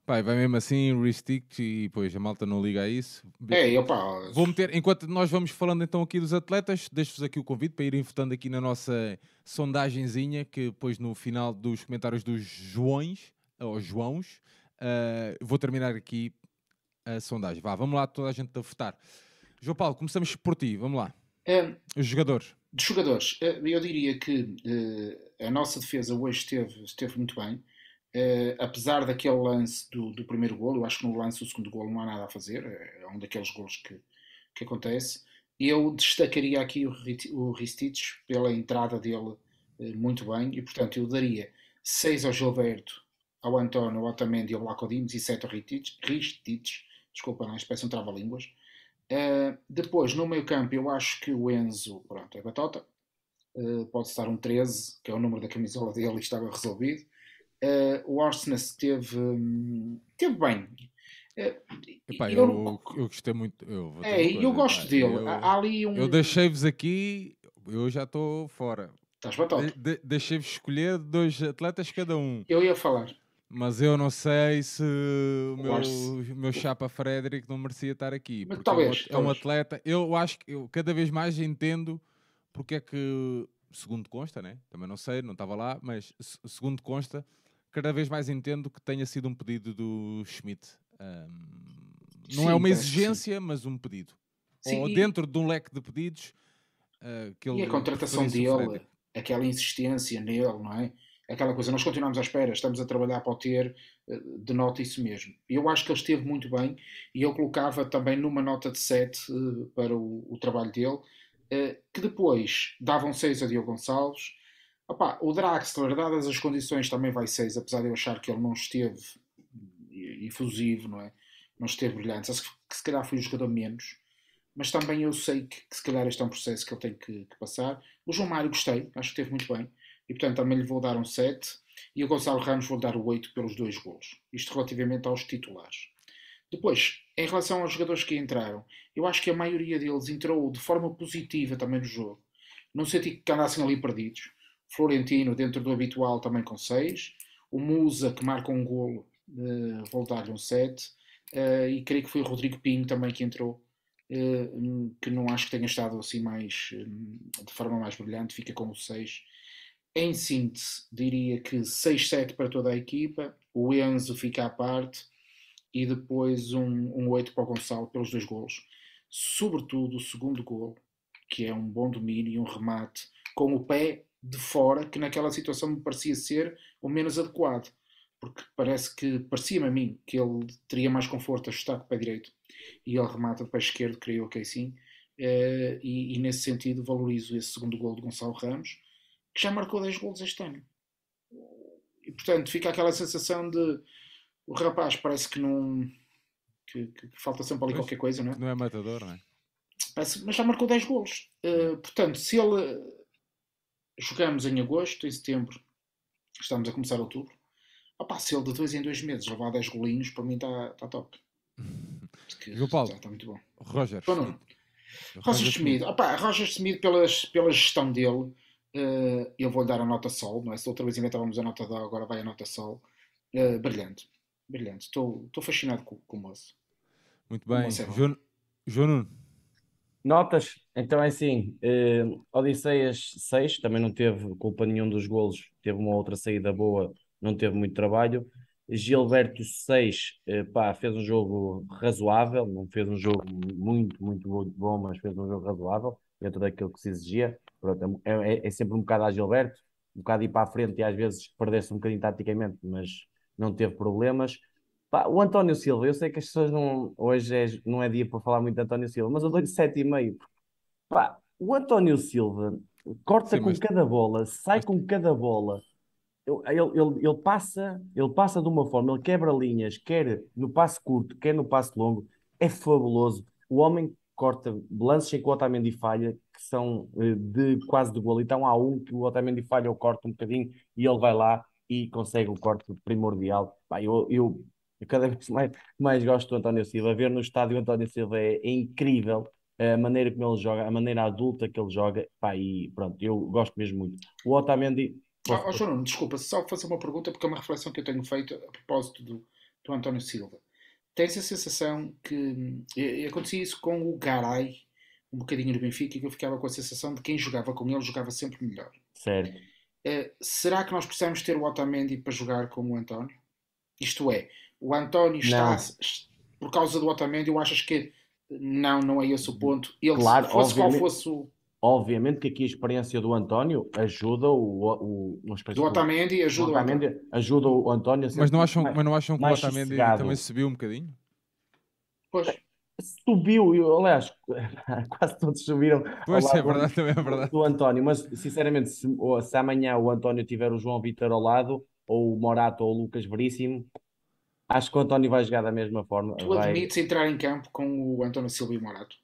Pai, vai mesmo assim, restick e depois a malta não liga a isso. É, eu pá, Vou meter, enquanto nós vamos falando então aqui dos atletas, deixo-vos aqui o convite para irem votando aqui na nossa sondagenzinha, que depois no final dos comentários dos Joões, ou Joãos, ah, vou terminar aqui a sondagem. Vá, vamos lá, toda a gente a votar. João Paulo, começamos por ti, vamos lá. um, Os jogadores. de jogadores, uh, eu diria que uh, a nossa defesa hoje esteve, esteve muito bem. Uh, apesar daquele lance do, do primeiro golo, eu acho que no lance do segundo golo não há nada a fazer, é um daqueles golos que, que acontece. Eu destacaria aqui o, o Ristich pela entrada dele eh, muito bem e, portanto, eu daria 6 ao Gilberto, ao António, ao Otamendi e ao Blaco Dimos e 7 ao Ristich, desculpa, não, parece um trava-línguas. Eh, depois, no meio campo, eu acho que o Enzo, pronto, é batota. Eh, pode estar um 13, que é o número da camisola dele e estava resolvido. Eh, o Orsnes teve, hum, teve bem. Eh, Epá, eu- eu, eu gostei muito. Eu, é, eu gosto pá, dele. Eu, Há ali um. eu deixei-vos aqui, eu já estou fora. Estás batota. De- de- Deixei-vos escolher dois atletas cada um. Eu ia falar. Mas eu não sei se o meu, meu chapa Frederick não merecia estar aqui. Mas é um talvez, é um, talvez. atleta. Eu acho que eu cada vez mais entendo porque é que, segundo consta, né? também não sei, não estava lá, mas se- segundo consta, cada vez mais entendo que tenha sido um pedido do Schmidt. Ahm, não Sim, é uma exigência, mas um pedido. Sim, Ou dentro de um leque de pedidos. ah, que ele E a contratação dele, aquela insistência nele, não é? Aquela coisa, nós continuamos à espera, estamos a trabalhar para o ter, eh, denota isso mesmo. Eu acho que ele esteve muito bem e eu colocava também numa nota de 7 eh, para o, o trabalho dele, que depois davam 6 a Diogo Gonçalves. Opá, o Draxler, dadas as condições, também vai 6, apesar de eu achar que ele não esteve efusivo, não é? Não esteve brilhante. Acho que se calhar foi o jogador menos. Mas também eu sei que, que se calhar este é um processo que ele tem que, que passar. O João Mário gostei, acho que esteve muito bem. E portanto também lhe vou dar um 7. E o Gonçalo Ramos vou dar o 8 pelos dois golos. Isto relativamente aos titulares. Depois, em relação aos jogadores que entraram, eu acho que a maioria deles entrou de forma positiva também no jogo. Não senti que andassem ali perdidos. Florentino, dentro do habitual, também com 6. O Musa, que marca um golo, eh, vou dar-lhe um 7. uh, e creio que foi o Rodrigo Pinho também que entrou, uh, que não acho que tenha estado assim mais de forma mais brilhante, fica com o 6. Em síntese, diria que 6-7 para toda a equipa, o Enzo fica à parte e depois um, um 8 para o Gonçalo pelos dois golos. Sobretudo o segundo gol, que é um bom domínio e um remate com o pé de fora, que naquela situação me parecia ser o menos adequado porque parece que parecia-me a mim que ele teria mais conforto a chutar com o pé direito e ele remata de pé esquerdo, creio que é assim. Uh, e, e, nesse sentido valorizo esse segundo gol de Gonçalo Ramos, que já marcou 10 gols este ano. E portanto fica aquela sensação de o rapaz parece que não. que, que, que falta sempre ali pois, qualquer coisa, não é? Não é matador, não é? Parece, mas já marcou 10 gols. Uh, portanto, se ele. Jogamos em agosto, em setembro, estamos a começar outubro Opa, se ele de dois em dois meses levar 10 golinhos, para mim está tá top. João Paulo, está, muito bom. Roger. Roger, Roger Smith. Opa, Roger Smith, pelas, pela gestão dele, uh, eu vou-lhe dar a nota sol. Não é? Se outra vez inventávamos a nota Dó, agora vai a nota sol. Uh, brilhante. Brilhante. Estou fascinado com, com o moço. Muito bem. João, João Nuno. Notas, então é assim, uh, Odisseias 6, também não teve culpa nenhum dos golos, teve uma outra saída boa não teve muito trabalho. Gilberto 6 eh, pá, fez um jogo razoável, não fez um jogo muito, muito, muito bom, mas fez um jogo razoável dentro daquilo que se exigia. Pronto, é, é, é sempre um bocado a Gilberto, um bocado ir para a frente e às vezes perder-se um bocadinho taticamente, mas não teve problemas. Pá, o António Silva, eu sei que as pessoas não. Hoje é, não é dia para falar muito de António Silva, mas eu dou-lhe 7,5. Pá, o António Silva corta Sim, com mas... cada bola, sai com cada bola ele, ele, ele, passa, ele passa de uma forma, ele quebra linhas, quer no passe curto, quer no passe longo, é fabuloso. O homem corta lances em que o Otamendi falha, que são eh, de quase de gol. Então há um que o Otamendi falha, eu corto um bocadinho e ele vai lá e consegue o corte primordial. Pá, eu, eu, eu, cada vez mais, mais gosto do António Silva. Ver no estádio o António Silva é, é incrível a maneira como ele joga, a maneira adulta que ele joga, pá, e pronto, eu gosto mesmo muito. O Otamendi Oh, oh, João, desculpa, só fazer uma pergunta, porque é uma reflexão que eu tenho feito a propósito do, do António Silva. Tens a sensação que. acontecia isso com o Garay, um bocadinho no Benfica, e que eu ficava com a sensação de que quem jogava com ele jogava sempre melhor. Certo. Uh, será que nós precisamos ter o Otamendi para jogar com o António? Isto é, o António está. Não. Por causa do Otamendi, eu achas que. Não, não é esse o ponto. Ele, claro, se fosse qual fosse o Obviamente que aqui a experiência do António ajuda o. o, o do Otamendi ajuda, o Otamendi ajuda o António. Mas não acham, mais, mas não acham que o Otamendi sossegado. também subiu um bocadinho? Pois. Subiu, eu, aliás, quase todos subiram. Pois é, verdade, também é verdade. Do António, mas sinceramente, se, se amanhã o António tiver o João Vitor ao lado, ou o Morato ou o Lucas Veríssimo, acho que o António vai jogar da mesma forma. Tu vai... admites entrar em campo com o António Silva e o Morato?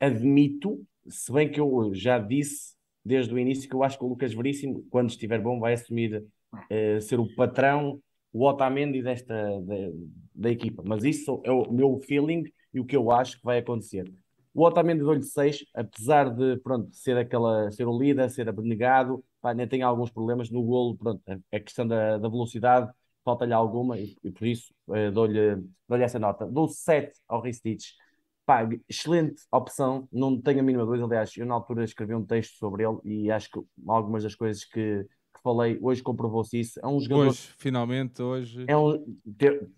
Admito, se bem que eu já disse desde o início que eu acho que o Lucas Veríssimo, quando estiver bom, vai assumir uh, ser o patrão, o Otamendi desta da, da, equipa. Mas isso é o meu feeling e o que eu acho que vai acontecer. O Otamendi deu-lhe 6, apesar de pronto, ser, aquela, ser o líder, ser abnegado, pá, ainda tem alguns problemas no golo, pronto, a, questão da, da velocidade, falta-lhe alguma e, e, por isso uh, dou-lhe dou essa nota. Dou 7 ao Ristich Pá, excelente opção, não tenho a mínima dúvida. Aliás, eu na altura escrevi um texto sobre ele e acho que algumas das coisas que, que falei hoje comprovou-se isso. É um jogador. Hoje, finalmente, hoje. É um,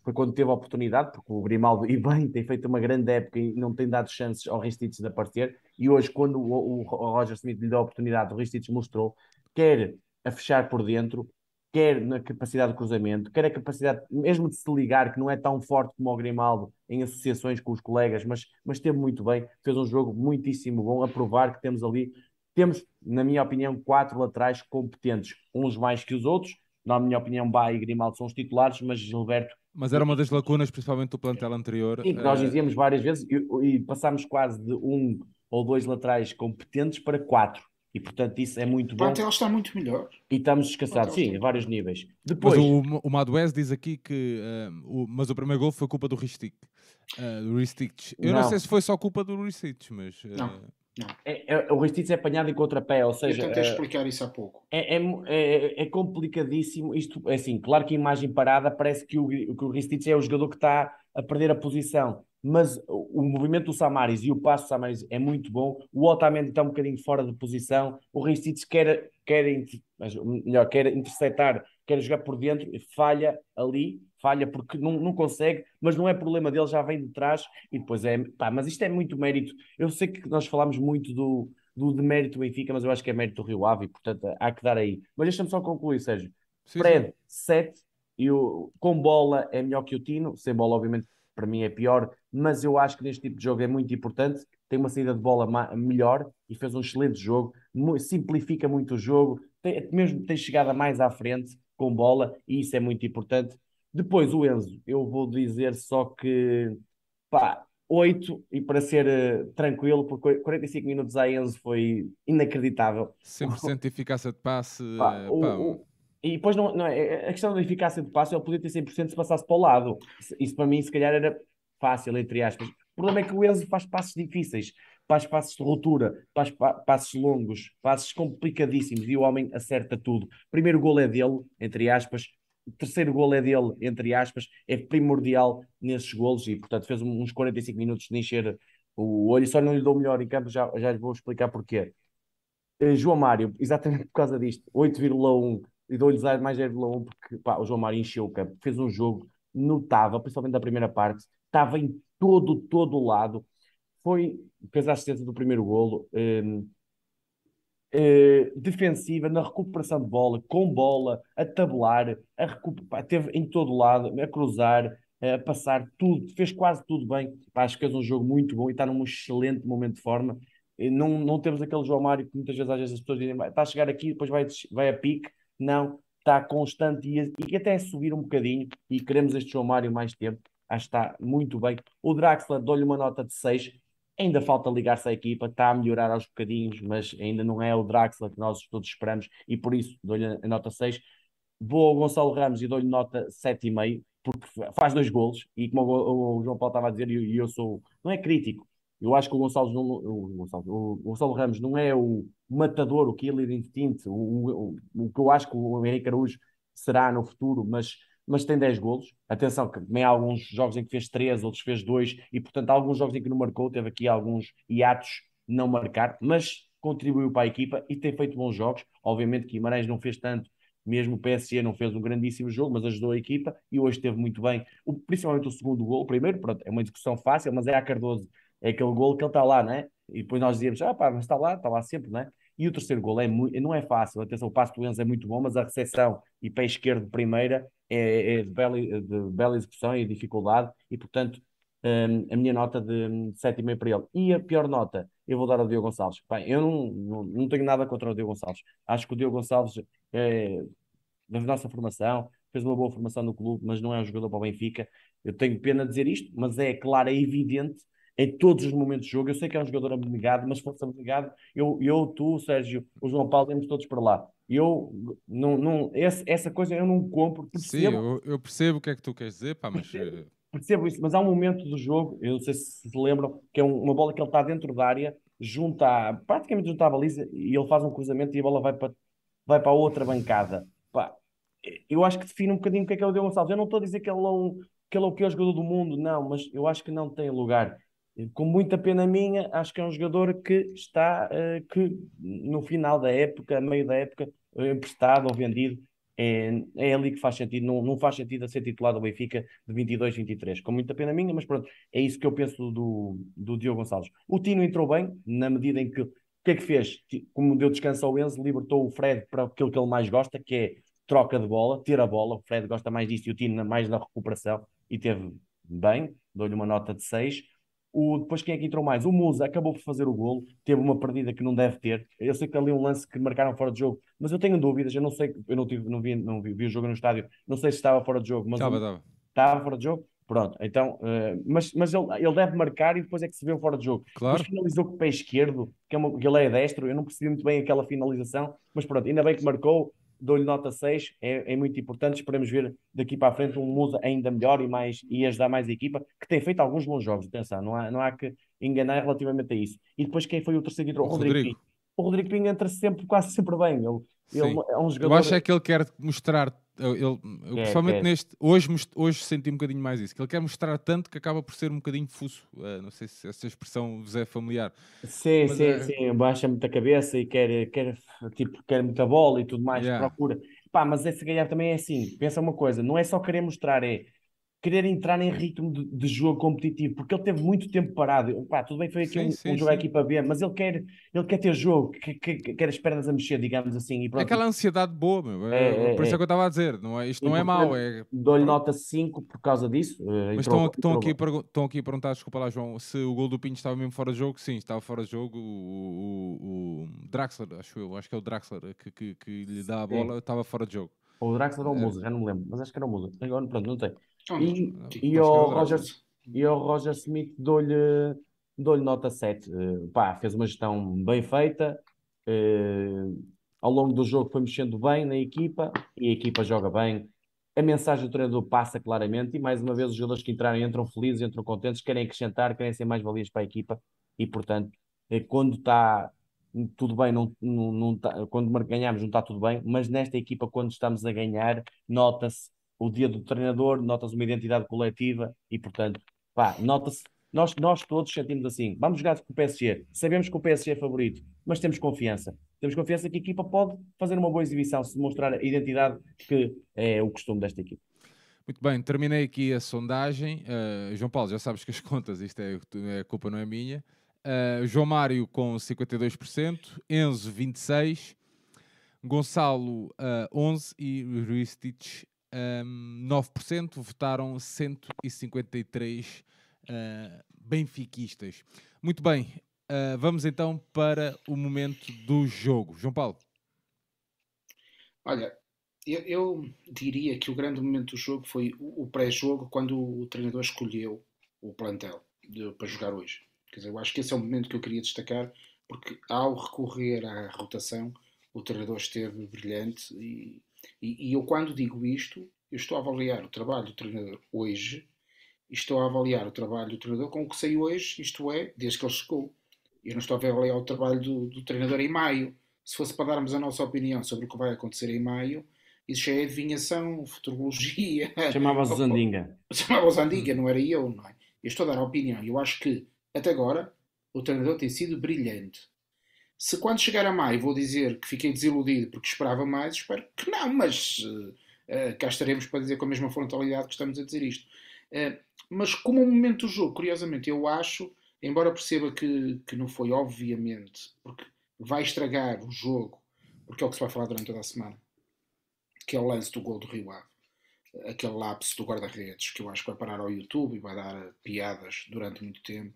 foi quando teve a oportunidade, porque o Grimaldo, e bem, tem feito uma grande época e não tem dado chances ao Ristich de aparecer. E hoje, quando o, o, o Roger Smith lhe deu a oportunidade, o Ristich mostrou, quer a fechar por dentro, quer na capacidade de cruzamento, quer a capacidade mesmo de se ligar, que não é tão forte como o Grimaldo em associações com os colegas, mas, mas teve muito bem, fez um jogo muitíssimo bom, a provar que temos ali, temos, na minha opinião, quatro laterais competentes, uns mais que os outros, na minha opinião, Bá e Grimaldo são os titulares, mas Gilberto... Mas era uma das lacunas, principalmente do plantel anterior. Sim, que nós eh, dizíamos várias vezes, e, e passámos quase de um ou dois laterais competentes para quatro e portanto isso é muito bom. O plantel está muito melhor. E estamos descansados, sim, a vários níveis. Depois... Mas o, o Maduez diz aqui que. Uh, o, mas o primeiro gol foi culpa do Ristic. Uh, do Ristich. Eu não. não. sei se foi só culpa do Ristich, mas. Uh... Não. Não. É, é, o Ristich é apanhado em contrapé, ou seja. Eu tentei explicar isso há pouco. É, é, é, é, complicadíssimo. Isto é assim, claro que a imagem parada parece que o, que o Ristich é o jogador que está a perder a posição, mas o, movimento do Samaris e o passo do Samaris é muito bom. O Otamendi está um bocadinho fora de posição. O Ristich quer, quer, melhor, quer interceptar, quer jogar por dentro, falha ali, falha porque não, não consegue, mas não é problema dele, já vem de trás e depois é. Pá, mas isto é muito mérito. Eu sei que nós falamos muito do, do demérito Benfica, mas eu acho que é mérito do Rio Ave, portanto há que dar aí. Mas deixa-me só concluir, Sérgio. Sim, Fred, 7, e o, com bola é melhor que o Tino, sem bola, obviamente, para mim é pior, mas eu acho que neste tipo de jogo é muito importante. Tem uma saída de bola melhor e fez um excelente jogo, simplifica muito o jogo, tem, mesmo tem chegada mais à frente com bola e isso é muito importante. Depois o Enzo, eu vou dizer só que pá, 8 e para ser uh, tranquilo, porque 45 minutos a Enzo foi inacreditável. 100% de eficácia de passe. Pá, o, pá, o, e depois não, não, é, a questão da eficácia de passe, ele podia ter 100% se passasse para o lado. Isso para mim, se calhar, era fácil, entre aspas. O problema é que o Enzo faz passos difíceis, faz passos de ruptura, faz passos longos, passos complicadíssimos e o homem acerta tudo. Primeiro gol é dele, entre aspas. Terceiro gol é dele, entre aspas. É primordial nesses golos e, portanto, fez uns 45 minutos de encher o olho. Só não lhe dou melhor em campo, já, já vou explicar porquê. Uh, João Mário, exatamente por causa disto, 8,1 e dou-lhes mais 0,1 porque pá, o João Mário encheu o campo, fez um jogo notável, principalmente da primeira parte, estava em todo, todo lado, foi, fez a assistência do primeiro golo, um, Uh, defensiva, na recuperação de bola, com bola, a tabular, a recuperar, teve em todo lado, a cruzar, a passar tudo, fez quase tudo bem. Pá, acho que fez um jogo muito bom e está num excelente momento de forma. Não, não temos aquele João Mário que muitas vezes, às vezes as pessoas dizem está a chegar aqui, depois vai, vai a pique. Não, está constante e, e até subir um bocadinho. E queremos este João Mário mais tempo. Acho que está muito bem. O Draxler dou-lhe uma nota de 6. Ainda falta ligar-se à equipa, está a melhorar aos bocadinhos, mas ainda não é o Draxler que nós todos esperamos e por isso dou-lhe a nota 6. Vou ao Gonçalo Ramos e dou-lhe nota 7,5, porque faz dois golos e como o, João Paulo estava a dizer, e eu, eu sou, não é crítico, eu acho que o não, o, o Gonçalo Ramos não é o matador, o killer instinct, o, o, o, que eu acho que o Henrique Araújo será no futuro, mas, mas tem 10 golos. Atenção, que também há alguns jogos em que fez 3, outros fez 2, e portanto há alguns jogos em que não marcou, teve aqui alguns hiatos não marcar, mas contribuiu para a equipa e tem feito bons jogos. Obviamente que Guimarães não fez tanto, mesmo o PSG não fez um grandíssimo jogo, mas ajudou a equipa e hoje esteve muito bem. O, principalmente o segundo gol, o primeiro, pronto, é uma discussão fácil, mas é a Cardoso é aquele gol que ele está lá, né? E depois nós dizíamos, ah pá, mas está lá, está lá sempre, né? E o terceiro gol é muito, não é fácil, atenção, o passo do Enzo é muito bom, mas a recepção e pé esquerdo primeira é, é de, bela, de bela execução e dificuldade, e portanto um, a minha nota de 7,5 para ele. E a pior nota, eu vou dar ao Diogo Gonçalves. Bem, eu não, não, não tenho nada contra o Diogo Gonçalves. Acho que o Diogo Gonçalves é da nossa formação, fez uma boa formação no clube, mas não é um jogador para o Benfica. Eu tenho pena de dizer isto, mas é claro, é evidente em todos os momentos de jogo. Eu sei que é um jogador abnegado, mas se fosse abnegado, eu, eu, tu, Sérgio, o João Paulo, íamos todos para lá. Eu não, não esse, essa coisa eu não compro. Percebo, Sim, eu, eu, percebo o que é que tu queres dizer, pá, mas. Percebo, eh, percebo, isso, mas há um momento do jogo, eu não sei se se lembram, que é uma bola que ele está dentro da área, junta, praticamente junta à baliza, e ele faz um cruzamento e a bola vai para, vai para a outra bancada. Pá, eu acho que define um bocadinho o que é que é o Diogo Gonçalves. Eu não estou a dizer que ele é, um, que ele é o pior jogador do mundo, não, mas eu acho que não tem lugar com muita pena minha, acho que é um jogador que está uh, que no final da época, meio da época, emprestado ou vendido, é, é ali que faz sentido, não, não faz sentido a ser titular do Benfica de 22, 23. Com muita pena minha, mas pronto, é isso que eu penso do, do Diogo Gonçalves. O Tino entrou bem, na medida em que o que é que fez? Como deu descanso ao Enzo, libertou o Fred para aquilo que ele mais gosta, que é troca de bola, ter a bola. O Fred gosta mais disso e o Tino mais da recuperação e teve bem, dou-lhe uma nota de 6. O, depois quem é que entrou mais? O Musa acabou por fazer o golo, teve uma perdida que não deve ter. Eu sei que ali um lance que marcaram fora de jogo, mas eu tenho dúvidas. Eu não sei, eu não, tive, não, vi, não vi, vi o jogo no estádio, não sei se estava fora de jogo. Mas estava, estava. Estava fora de jogo? Pronto, então, uh, mas, mas ele, ele deve marcar e depois é que se vê fora de jogo. Claro. Mas finalizou com o pé esquerdo, que, é uma, que ele é destro, eu não percebi muito bem aquela finalização, mas pronto, ainda bem que marcou, dou-lhe nota 6, é, é, muito importante. Esperemos ver daqui para a frente um Musa ainda melhor e, mais, e ajudar mais a equipa, que tem feito alguns bons jogos. Atenção, não há, não há que enganar relativamente a isso. E depois quem foi o terceiro Rodrigo. Rodrigo. O Rodrigo Pinho entra sempre, quase sempre bem. Ele, ele é um jogador. Eu acho é que ele quer mostrar ele, eu, principalmente neste, hoje, hoje senti um bocadinho mais isso, que ele quer mostrar tanto que acaba por ser um bocadinho fuso. Uh, não sei se essa expressão vos é familiar. Sim, sim, é... sim, baixa muita cabeça e quer, quer, tipo, quer muita bola e tudo mais, yeah. procura. Pá, mas esse ganhar também é assim, pensa uma coisa, não é só querer mostrar, é querer entrar em ritmo de, de, jogo competitivo, porque ele teve muito tempo parado. Pá, tudo bem, foi aqui sim, um, sim, um jogo sim. aqui para ver, mas ele quer, ele quer ter jogo, que, que, quer as pernas a mexer, digamos assim. E pronto. Aquela ansiedade boa, meu. É, é, por isso é, é que eu estava a dizer, não é, isto e não é mau. É... Dou-lhe nota 5 por causa disso. Uh, mas entrou, estão, estão, aqui, estão aqui a perguntar, desculpa lá, João, se o gol do Pinho estava mesmo fora de jogo. Sim, estava fora de jogo. O, o, o Draxler, acho eu, acho que é o Draxler que, que, que lhe dá a bola, estava fora de jogo. Ou o Draxler ou o é. Musa, já não me lembro, mas acho que era o Musa. Agora, pronto, não tem. E, e, ao Roger, e ao Roger Smith dou-lhe dou nota 7. Uh, pá, fez uma gestão bem feita. Uh, ao longo do jogo foi mexendo bem na equipa e a equipa joga bem. A mensagem do treinador passa claramente e mais uma vez os jogadores que entraram entram felizes, entram contentes, querem acrescentar, querem ser mais valias para a equipa e portanto eh, quando está tudo bem, não, não, não tá, quando ganhamos não está tudo bem, mas nesta equipa quando estamos a ganhar nota-se o dia do treinador, nota-se uma identidade coletiva e, portanto, pá, nota-se. Nós, nós todos sentimos assim. Vamos jogar com o PSG. Sabemos que o PSG é favorito, mas temos confiança. Temos confiança que a equipa pode fazer uma boa exibição, se mostrar a identidade que é o costume desta equipa. Muito bem, terminei aqui a sondagem. Uh, João Paulo, já sabes que as contas, isto é, a culpa não é minha. Uh, João Mário com 52%, Enzo 26%, Gonçalo uh, eh, 11% e Ruistich um, 9%, votaram 153 uh, benfiquistas. Muito bem, uh, vamos então para o momento do jogo. João Paulo. Olha, eu, eu diria que o grande momento do jogo foi o, o pré-jogo, quando o treinador escolheu o plantel de, para jogar hoje. Quer dizer, eu acho que esse é o momento que eu queria destacar, porque ao recorrer à rotação, o treinador esteve brilhante e e, e, eu, quando digo isto, eu estou a avaliar o trabalho do treinador hoje estou a avaliar o trabalho do treinador com o que saiu hoje, isto é, desde que ele chegou. Eu não estou a avaliar o trabalho do, do treinador em maio. Se fosse para darmos a nossa opinião sobre o que vai acontecer em maio, isso já é adivinhação, futurologia. Chamava-se Zandinga. Chamava-se Zandinga, não era eu, não é? Eu estou a dar a opinião. Eu acho que, até agora, o treinador tem sido brilhante. Se quando chegar a maio vou dizer que fiquei desiludido porque esperava mais, espero que não, mas uh, cá estaremos para dizer com a mesma frontalidade que estamos a dizer isto. Uh, mas como um momento do jogo, curiosamente, eu acho, embora perceba que, que não foi obviamente, porque vai estragar o jogo, porque é o que se vai falar durante toda a semana, que é o lance do gol do Rio Ave, aquele lapso do guarda-redes, que eu acho que vai parar ao YouTube e vai dar piadas durante muito tempo.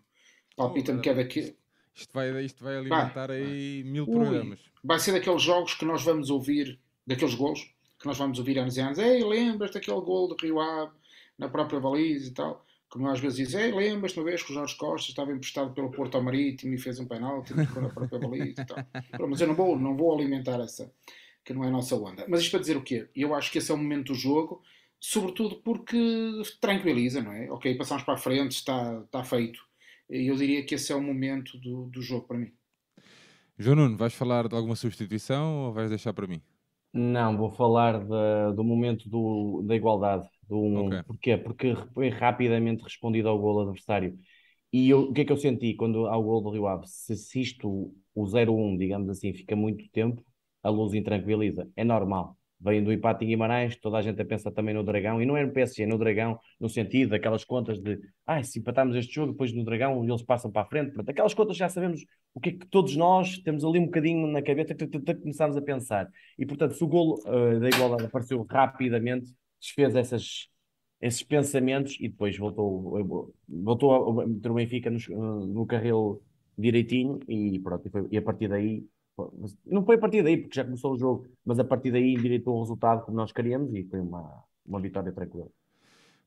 Palpita-me que é daquele isto vai, isto vai alimentar vai, aí mil Ui, programas. Vai ser daqueles jogos que nós vamos ouvir, daqueles gols, que nós vamos ouvir anos e anos. Ei, lembras daquele gol do Rio Ave na própria baliza e tal? Como às vezes dizem, ei, lembras-te uma vez que o Jorge Costa estava emprestado pelo Porto ao Marítimo e fez um penalti na própria baliza e tal. Mas eu não vou, não vou alimentar essa, que não é a nossa onda. Mas isto para dizer o quê? Eu acho que esse é o momento do jogo, sobretudo porque tranquiliza, não é? Ok, passamos para a frente, está, está feito eu diria que esse é o momento do, do jogo para mim. João Nuno, vais falar de alguma substituição ou vais deixar para mim? Não, vou falar de, do momento do, da igualdade. Do, okay. Porquê? Porque foi rapidamente respondido ao gol adversário. E eu, o que é que eu senti quando há o gol do Rio Ave? Se, se isto, o 0-1, digamos assim, fica muito tempo, a luz intranquiliza. É normal vem do empate em Guimarães, toda a gente a pensar também no Dragão, e não é no PSG, é no Dragão, no sentido daquelas contas de, ah, se empatarmos este jogo, depois no Dragão eles passam para a frente, Pronto, aquelas contas já sabemos o que é que todos nós temos ali um bocadinho na cabeça, começamos a pensar. E portanto, se o golo uh, da igualdade apareceu rapidamente, desfez essas, esses pensamentos e depois voltou, voltou a meter o Benfica no, no carril direitinho e pronto, e, foi, e a partir daí não foi a partir daí, porque já começou o jogo, mas a partir daí endireitou o resultado como nós queríamos e foi uma, uma vitória tranquila.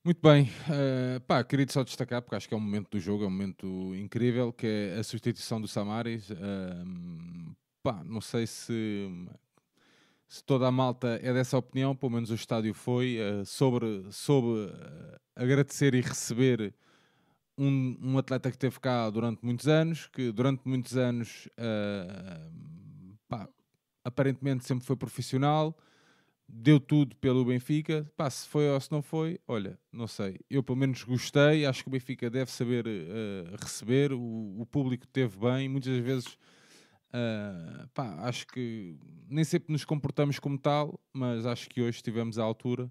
Muito bem, uh, pá, queria só destacar, porque acho que é um momento do jogo, é um momento incrível, que é a substituição do Samaris. Uh, pá, não sei se, se toda a malta é dessa opinião, pelo menos o estádio foi, uh, sobre, sobre agradecer e receber um, um, atleta que teve cá durante muitos anos, que durante muitos anos uh, pá, aparentemente sempre foi profissional, deu tudo pelo Benfica. Pá, se foi ou se não foi, olha, não sei. Eu pelo menos gostei, acho que o Benfica deve saber uh, receber, o, o, público teve bem, muitas vezes. Uh, pá, acho que nem sempre nos comportamos como tal, mas acho que hoje estivemos à altura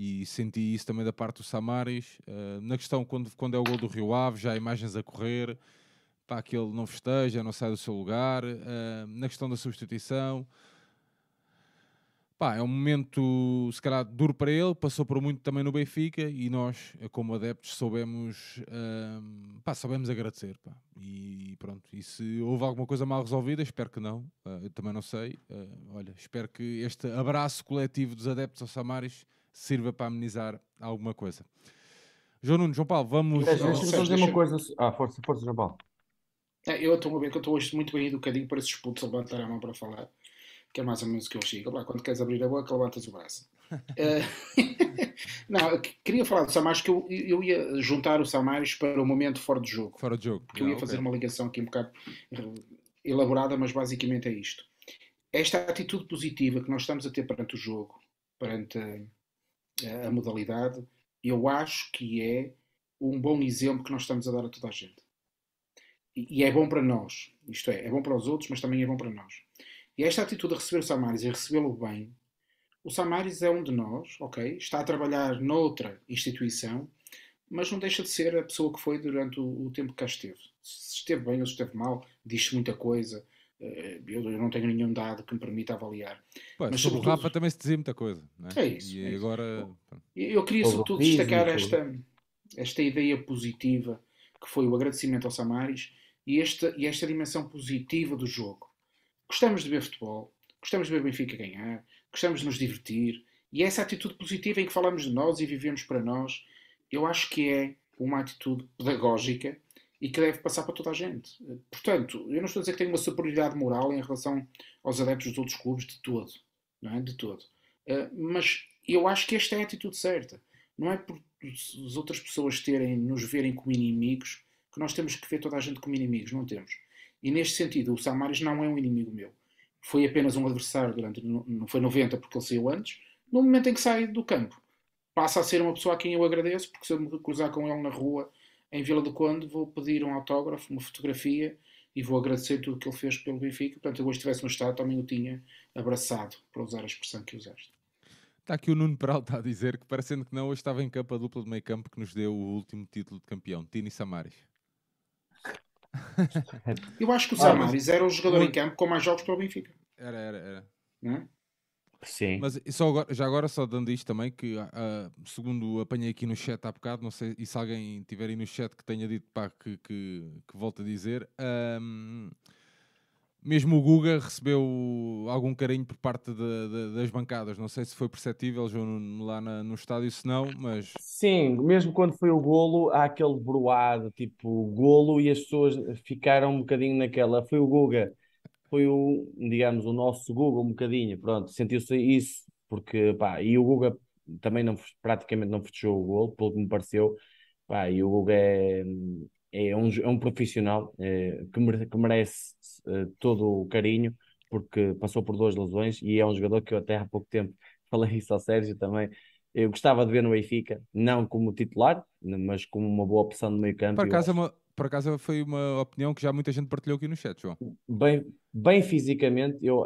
e senti isso também da parte do Samaris. Uh, na questão, quando, quando é o gol do Rio Ave, já há imagens a correr, pá, que ele não festeja, não sai do seu lugar. Uh, na questão da substituição, Pá, é um momento, se calhar, duro para ele, passou por muito também no Benfica e nós, como adeptos, soubemos, hum, pá, soubemos agradecer. Pá. E pronto, e se houve alguma coisa mal resolvida, espero que não, uh, eu também não sei. Uh, olha, espero que este abraço coletivo dos adeptos ao Samaris sirva para amenizar alguma coisa. João Nuno, João Paulo, vamos. Deixa-me só dizer uma coisa. Ah, força, força, João Paulo. É, eu estou a ver que eu estou hoje muito bem educadinho para esses putos levantar a mão para falar que é mais ou menos o que eu chego. Lá, quando queres abrir a boca, levantas o braço. uh, não, queria falar do Samares que eu, eu ia juntar o Samares para o momento fora de jogo. Fora de jogo. Porque eu ia fazer uma ligação aqui um bocado elaborada, mas basicamente é isto. Esta atitude positiva que nós estamos a ter perante o jogo, perante a, modalidade, eu acho que é um bom exemplo que nós estamos a dar a toda a gente. E, e é bom para nós. Isto é, é bom para os outros, mas também é bom para nós. E esta atitude de receber o Samaris e recebê-lo bem, o Samaris é um de nós, ok? Está a trabalhar noutra instituição, mas não deixa de ser a pessoa que foi durante o, o tempo que cá esteve. Se esteve bem ou se esteve mal, diz muito muita coisa. Eh, eu, não tenho nenhum dado que me permita avaliar. Pô, mas sobre o Rafa também se dizia muita coisa. É? é? isso. E é agora. Isso. Eu queria, sobretudo, destacar esta, esta ideia positiva que foi o agradecimento ao Samaris e esta, e esta dimensão positiva do jogo. Gostamos de ver futebol, gostamos de ver o Benfica ganhar, gostamos de nos divertir, e essa atitude positiva em que falamos de nós e vivemos para nós, eu acho que é uma atitude pedagógica e que deve passar para toda a gente. Portanto, eu não estou a dizer que tenho uma superioridade moral em relação aos adeptos dos outros clubes, de todo. Não é? De todo. Uh, mas eu acho que esta é a atitude certa. Não é por as outras pessoas terem, nos verem como inimigos que nós temos que ver toda a gente como inimigos. Não temos. E neste sentido, o Samaris não é um inimigo meu. Foi apenas um adversário durante. Não foi 90 porque ele saiu antes. No momento em que sai do campo, passa a ser uma pessoa a quem eu agradeço, porque se eu me cruzar com ele na rua em Vila do Conde, vou pedir um autógrafo, uma fotografia e vou agradecer tudo o que ele fez pelo Benfica. Portanto, eu hoje estivesse no estado, também o tinha abraçado, para usar a expressão que usaste. Está aqui o Nuno Peralta a dizer que, parecendo que não, hoje estava em campo a dupla de meio campo que nos deu o último título de campeão, Tini Samaris. Eu acho que o Samaris era o jogador em campo com mais jogos para o Benfica. Era, era, era. É? Sim. Mas só agora, já agora, só dando isto também, que uh, segundo apanhei aqui no chat há bocado, não sei, e se alguém tiver aí no chat que tenha dito pá, que, que, que volta a dizer, um, mesmo o Guga recebeu algum carinho por parte de, de, das bancadas. Não sei se foi perceptível João, lá na, no estádio, se não, mas. Sim, mesmo quando foi o golo, há aquele broado, tipo golo, e as pessoas ficaram um bocadinho naquela. Foi o Guga, foi o, digamos, o nosso Guga, um bocadinho. Pronto, sentiu-se isso, porque pá, e o Guga também não, praticamente não festejou o golo, pelo que me pareceu. Pá, e o Guga é, é um, é um profissional é, que, mere, que, merece é, todo o carinho, porque passou por duas lesões e é um jogador que eu até há pouco tempo falei isso ao Sérgio também. Eu gostava de ver no Benfica, não como titular, mas como uma boa opção no meio campo. Por acaso, é uma, por acaso foi uma opinião que já muita gente partilhou aqui no chat, João. Bem, bem fisicamente, eu,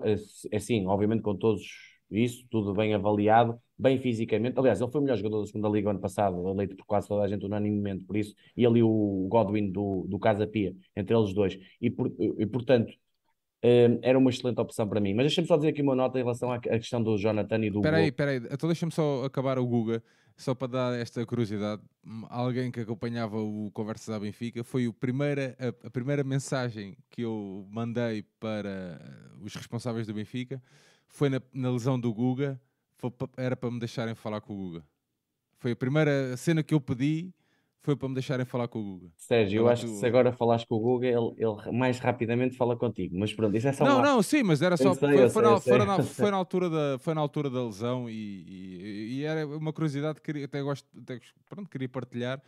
assim, obviamente com todos isso, tudo bem avaliado, bem fisicamente. Aliás, ele foi o melhor jogador da segunda Liga ano passado, eleito por quase toda a gente unanimemente por isso, e ali o Godwin do, do Casa Pia, entre eles dois. E, por, e portanto, era uma excelente opção para mim. Mas deixa-me só dizer aqui uma nota em relação à, questão do Jonathan e do. Espera aí, espera aí, então deixa-me só acabar o Guga, só para dar esta curiosidade. Alguém que acompanhava o Conversas à Benfica foi o primeira, a, a primeira mensagem que eu mandei para os responsáveis do Benfica foi na, na lesão do Guga, foi, era para me deixarem falar com o Guga. Foi a primeira cena que eu pedi, foi para me deixarem falar com o Guga. Sérgio, eu acho que se agora falares com o Guga, ele, ele, mais rapidamente fala contigo. Mas pronto, isso é só Não, uma... não, sim, mas era só. Sei, foi, foi, na, foi, na, foi, na, altura da, foi na altura da lesão e, e, e era uma curiosidade que queria, até gosto, até, pronto, queria partilhar.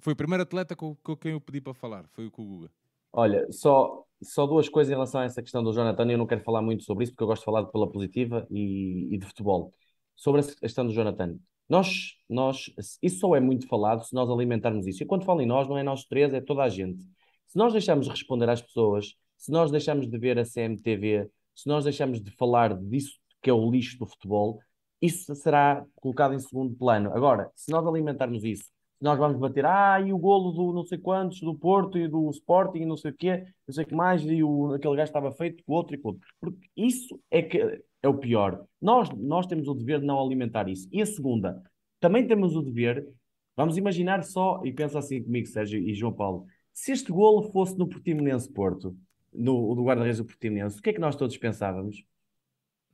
Foi o primeiro atleta com, com quem eu pedi para falar, foi o com o Guga. Olha, só só duas coisas em relação a essa questão do Jonathan. Eu não quero falar muito sobre isso, porque eu gosto de falar pela positiva e, e de futebol. Sobre a questão do Jonathan. Nós, nós, isso só é muito falado se nós alimentarmos isso. E quando falo em nós, não é nós três, é toda a gente. Se nós deixarmos de responder às pessoas, se nós deixarmos de ver a CMTV, se nós deixarmos de falar disso que é o lixo do futebol, isso será colocado em segundo plano. Agora, se nós alimentarmos isso, nós vamos bater, ah, e o golo do não sei quantos, do Porto e do Sporting e não sei o quê, não sei o que mais, e o, aquele gajo estava feito com outro e com outro. Porque isso é que é o pior. Nós, nós temos o dever de não alimentar isso. E a segunda, também temos o dever, vamos imaginar só, e pensa assim comigo, Sérgio e João Paulo, se este golo fosse no Portimonense Porto, no, no guarda-redes do Portimonense, o que é que nós todos pensávamos?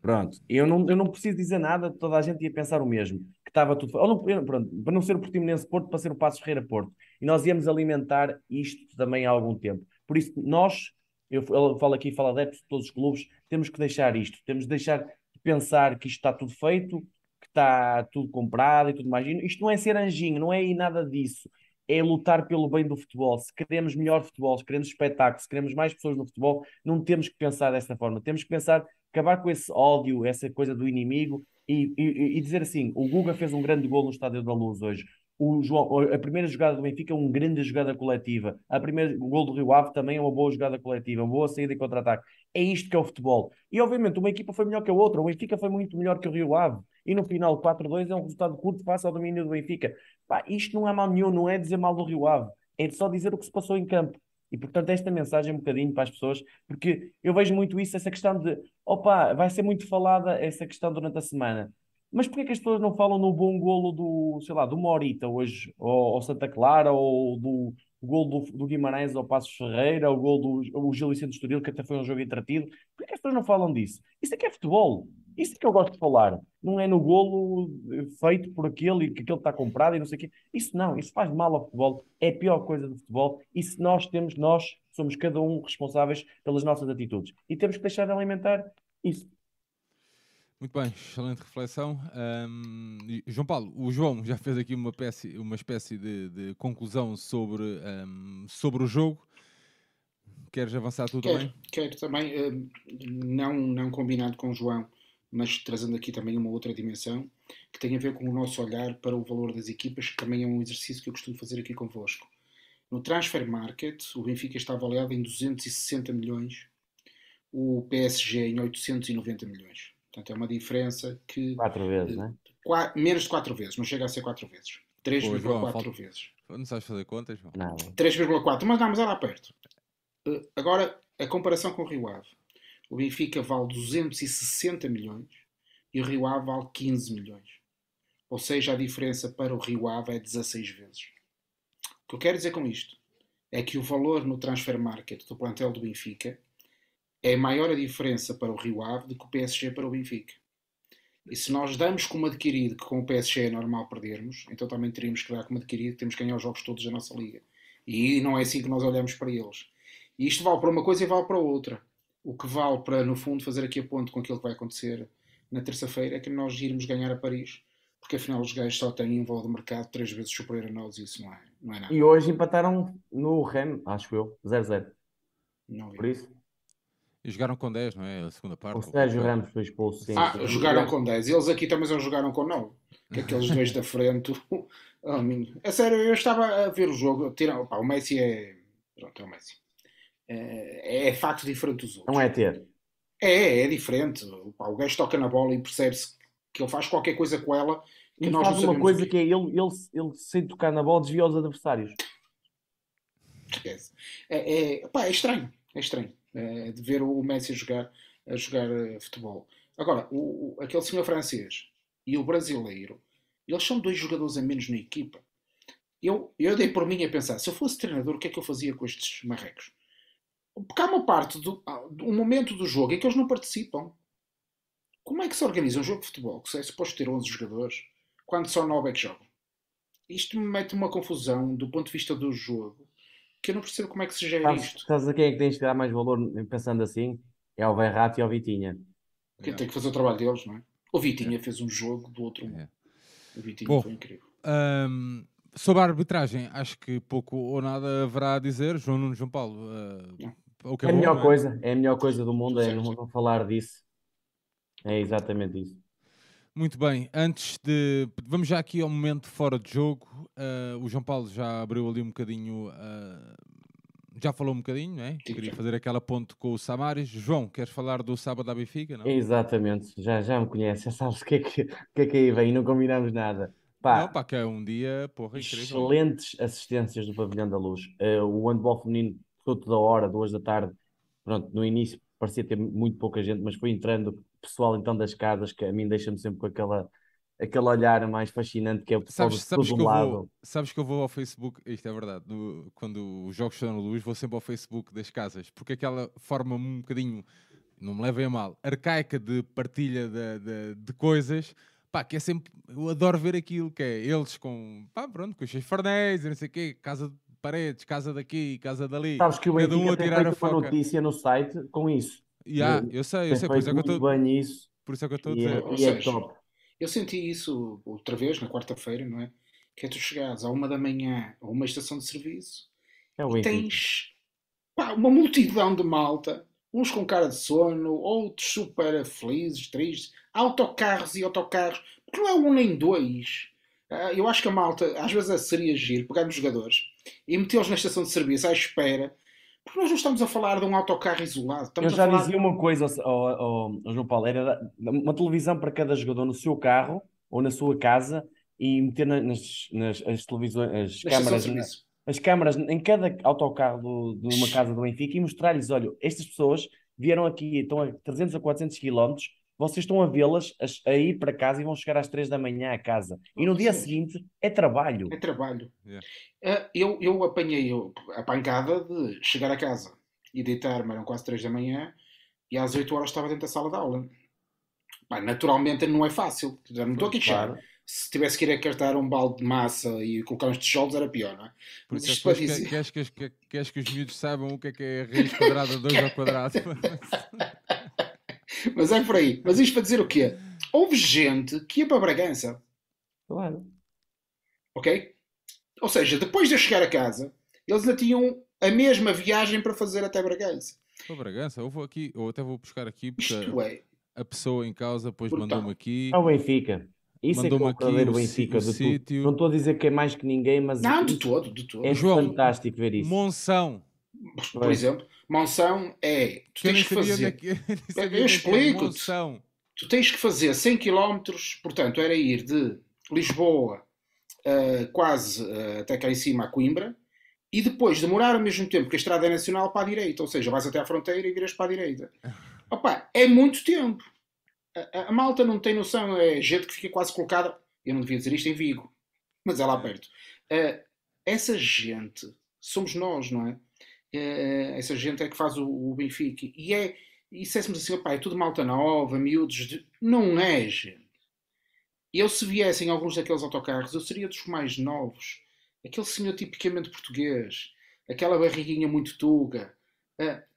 Pronto, eu não, eu não preciso dizer nada, toda a gente ia pensar o mesmo, que estava tudo. Não, pronto, para não ser o Portimonense Porto, para ser o Passos Ferreira Porto. E nós íamos alimentar isto também há algum tempo. Por isso, nós, eu, eu falo aqui, falo adeptos de todos os clubes, temos que deixar isto, temos de deixar de pensar que isto está tudo feito, que está tudo comprado e tudo mais. Isto não é ser anjinho, não é nada disso é lutar pelo bem do futebol. Se queremos melhor futebol, se queremos espetáculo, se queremos mais pessoas no futebol, não temos que pensar dessa forma. Temos que pensar, acabar com esse ódio, essa coisa do inimigo e, e, e dizer assim: o Guga fez um grande gol no Estádio da Luz hoje. O João, a primeira jogada do Benfica é uma grande jogada coletiva. A primeira, o gol do Rio Ave também é uma boa jogada coletiva, uma boa saída e contra-ataque. É isto que é o futebol. E obviamente uma equipa foi melhor que a outra. O Benfica foi muito melhor que o Rio Ave. E no final, 4-2 é um resultado curto face ao domínio do Benfica. Pá, isto não é mal nenhum, não é dizer mal do Rio Ave. É só dizer o que se passou em campo. E portanto, esta mensagem é um bocadinho para as pessoas, porque eu vejo muito isso, essa questão de opa, vai ser muito falada essa questão durante a semana. Mas porquê que as pessoas não falam no bom golo do, sei lá, do Morita hoje, ou, ou Santa Clara, ou do golo do, do Guimarães ao Passos Ferreira, o golo do o Gil Vicente Estoril, que até foi um jogo entretido? Porquê que as pessoas não falam disso? Isso é que é futebol. Isso é que eu gosto de falar. Não é no golo feito por aquele e que aquele está comprado e não sei o quê. Isso não, isso faz mal ao futebol. É a pior coisa do futebol. E se nós temos, nós somos cada um responsáveis pelas nossas atitudes. E temos que deixar de alimentar isso. Muito bem, excelente reflexão. Um, João Paulo, o João já fez aqui uma espécie, uma espécie de, de conclusão sobre, um, sobre o jogo. Queres avançar tudo quero, bem? Quero também, não, não combinado com o João, mas trazendo aqui também uma outra dimensão, que tem a ver com o nosso olhar para o valor das equipas, que também é um exercício que eu costumo fazer aqui convosco. No Transfer Market, o Benfica está avaliado em 260 milhões, o PSG em 890 milhões. Portanto, é uma diferença que. Quatro vezes, né? Menos de quatro vezes, não chega a ser quatro vezes. 3,4 falta... vezes. Não sabes fazer contas, João? 3,4, mas não, mas é lá perto. Uh, agora, a comparação com o Rio Ave. O Benfica vale 260 milhões e o Rio Ave vale 15 milhões. Ou seja, a diferença para o Rio Ave é 16 vezes. O que eu quero dizer com isto é que o valor no transfer market do plantel do Benfica é maior a diferença para o Rio Ave do que o PSG para o Benfica. E se nós damos como adquirido que com o PSG é normal perdermos, então também teríamos que dar como adquirido que temos que ganhar os jogos todos da nossa liga. E não é assim que nós olhamos para eles. E isto vale para uma coisa e vale para outra. O que vale para, no fundo, fazer aqui a ponto com aquilo que vai acontecer na terça-feira é que nós irmos ganhar a Paris, porque afinal os gajos só têm um valor de mercado três vezes superior a nós e isso não é, não é nada. E hoje empataram no REM, acho eu, 0-0. Não vi. Por isso. E jogaram com 10, não é? A segunda parte. O Sérgio Ramos foi expulso, sim. Ah, jogaram com 10. Eles aqui também já jogaram com 9. Que aqueles dois da frente. oh, minha. A sério, eu estava a ver o jogo. Tira... Opa, o Messi é. Pronto, é o Messi. É, é facto diferente dos outros. Não é ter. É, é diferente. Opa, o gajo toca na bola e percebe-se que ele faz qualquer coisa com ela. Que e nós faz uma coisa que é ele, ele, ele, sem tocar na bola, desvia os adversários. Esquece. É, é, pá, é estranho. É estranho. É, de ver o Messi jogar, a jogar uh, futebol. Agora, o, aquele senhor francês e o brasileiro, eles são dois jogadores a menos na equipa. Eu, eu dei por mim a pensar, se eu fosse treinador, o que é que eu fazia com estes marrecos? Porque há uma parte do um momento do jogo em que eles não participam. Como é que se organiza um jogo de futebol que é suposto ter 11 jogadores quando só 9 é que jogam? Isto me mete uma confusão do ponto de vista do jogo que eu não percebo como é que se gera Sabes, isto. Sabes a quem é que tens de dar mais valor pensando assim? É ao Verratti e ao Vitinha. Quem tem que fazer o trabalho deles, não é? O Vitinha fez um jogo do outro mundo. É. O Vitinha Bom, foi incrível. Um, sobre a arbitragem, acho que pouco ou nada haverá a dizer. João Nuno João Paulo, uh, o que é, é, a bom, melhor não é? coisa, é a melhor coisa do mundo, é Certo. não falar disso. É exatamente isso. Muito bem, antes de. Vamos já aqui ao momento fora de jogo. Ah, o João Paulo já abriu ali um bocadinho. ah, já falou um bocadinho, não é? Queria fazer aquela ponte com o Samaris. João, queres falar do sábado à Benfica? Não? Exatamente, já, já me conhece, já sabes o que é que, que, é que aí vem, não combinamos nada. Pá, Não, pá, que é um dia, porra, incrível. excelentes assistências do Pavilhão da Luz. Eh, o handball feminino, fruto da hora, duas da tarde, pronto, no início parecia ter muito pouca gente, mas foi entrando pessoal então das casas, que a mim deixa-me sempre com aquela, aquele olhar mais fascinante que é o pessoal Sabes, sabes, que eu lado. vou, sabes que eu vou ao Facebook, isto é verdade, no- quando os jogos estão na luz, vou sempre ao Facebook das casas, porque aquela forma um bocadinho, não me levem a mal, arcaica de partilha de, de, de coisas, pá, que é sempre, eu adoro ver aquilo, que é eles com, pá, pronto, com os seus farnéis e não sei o quê, casa de paredes, casa daqui, casa dali, Sabes que o cada um a tirar a foca. notícia no site com isso. Ya, Eu- eu sei, eu sei, por isso é que eu estou bem isso por isso é que eu estou a e, é- dizer. Ou e é seja, top. Eu senti isso outra vez, na quarta-feira, não é? Que é tu chegares à uma da manhã a uma estação de serviço É e tens pá, uma multidão de malta, uns com cara de sono, outros super felizes, tristes, autocarros e autocarros, porque não é um nem dois. Ah, Eu acho que a malta, às vezes seria giro, pegar nos jogadores e metê-los na estação de serviço à espera, porque nós não estamos a falar de um autocarro isolado, Eu estamos já a falar dizia uma coisa ao, ao- ao João Paulo, era uma televisão para cada jogador no seu carro ou na sua casa e meter na- nas, nas as televisões, as câmaras, as câmaras em cada autocarro do- de uma casa do Benfica e mostrar-lhes, olha, estas pessoas vieram aqui, estão a 300 a 400 quilómetros, vocês estão a vê-las a, a ir para casa e vão chegar às 3 da manhã a casa. E no dia Sim. seguinte é trabalho. É trabalho. Yeah. Ah, Eu, eu apanhei a pancada de chegar a casa e deitar-me, eram quase 3 da manhã, e às 8 horas estava dentro da sala de aula. Pá, naturalmente não é fácil. Já não estou a queixar. Claro. Se tivesse que ir acartar um balde de massa e colocar uns tijolos era pior, não é? Por Mas isso é isto que para dizer- que- queres, que, que, queres que os miúdos saibam o que é que é a raiz quadrada de 2 ao quadrado. Mas é por aí. Mas isto para dizer o quê? Houve gente que ia para Bragança, Claro. ok? Ou seja, depois de eu chegar a casa, eles ainda tinham a mesma viagem para fazer até Bragança. Ô Bragança, eu vou aqui, ou até vou buscar aqui, porque Isto é. a pessoa em causa depois mandou-me aqui. É o Benfica. Isso é que é Mandou-me o verdadeiro Benfica o de tudo. sítio. Não estou a dizer que é mais que ninguém, mas Não, de todo, de todo. é João, fantástico ver isso. Monção. Por exemplo, Monção é. Tu Que eu nem tens que é fazer. que eu é explico-te. Tu tens que fazer 100 km, portanto, era ir de Lisboa eh, quase eh, até cá em cima a Coimbra e depois demorar ao mesmo tempo que a estrada é nacional para a direita, ou seja, vais até à fronteira e viras para a direita. Opa, é muito tempo. A, a- a malta não tem noção, é gente que fica quase colocada. Eu não devia dizer isto em Vigo, mas é lá perto. Eh, essa gente somos nós, não é? Eh, essa gente é que faz o, o Benfica. E é, e dissessemos assim, opá, é tudo malta nova, miúdos. De... Não é, gente. Eu, se viessem alguns daqueles autocarros, eu seria dos mais novos. Aquele senhor tipicamente português, aquela barriguinha muito tuga,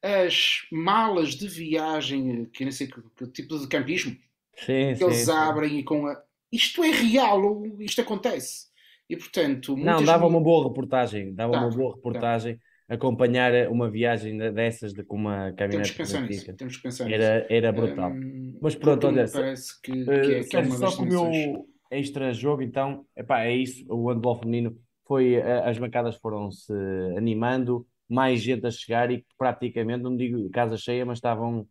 as malas de viagem, que nem sei que, que tipo de campismo, Sim, que sim, eles sim. abrem e com a. Isto é real, isto acontece. E portanto, Não, dava uma boa reportagem, dava uma boa reportagem acompanhar uma viagem de- dessas de, com uma temos caminhonete que pensar nisso. Temos que pensar nisso. Era, era brutal. Hum, Mas pronto, olha, parece que, que Eh, é, que é uma só com o meu extra jogo, então, epá, é isso. O handball feminino foi, eh, as bancadas foram-se animando, mais gente a chegar e praticamente, não digo casa cheia, mas estavam.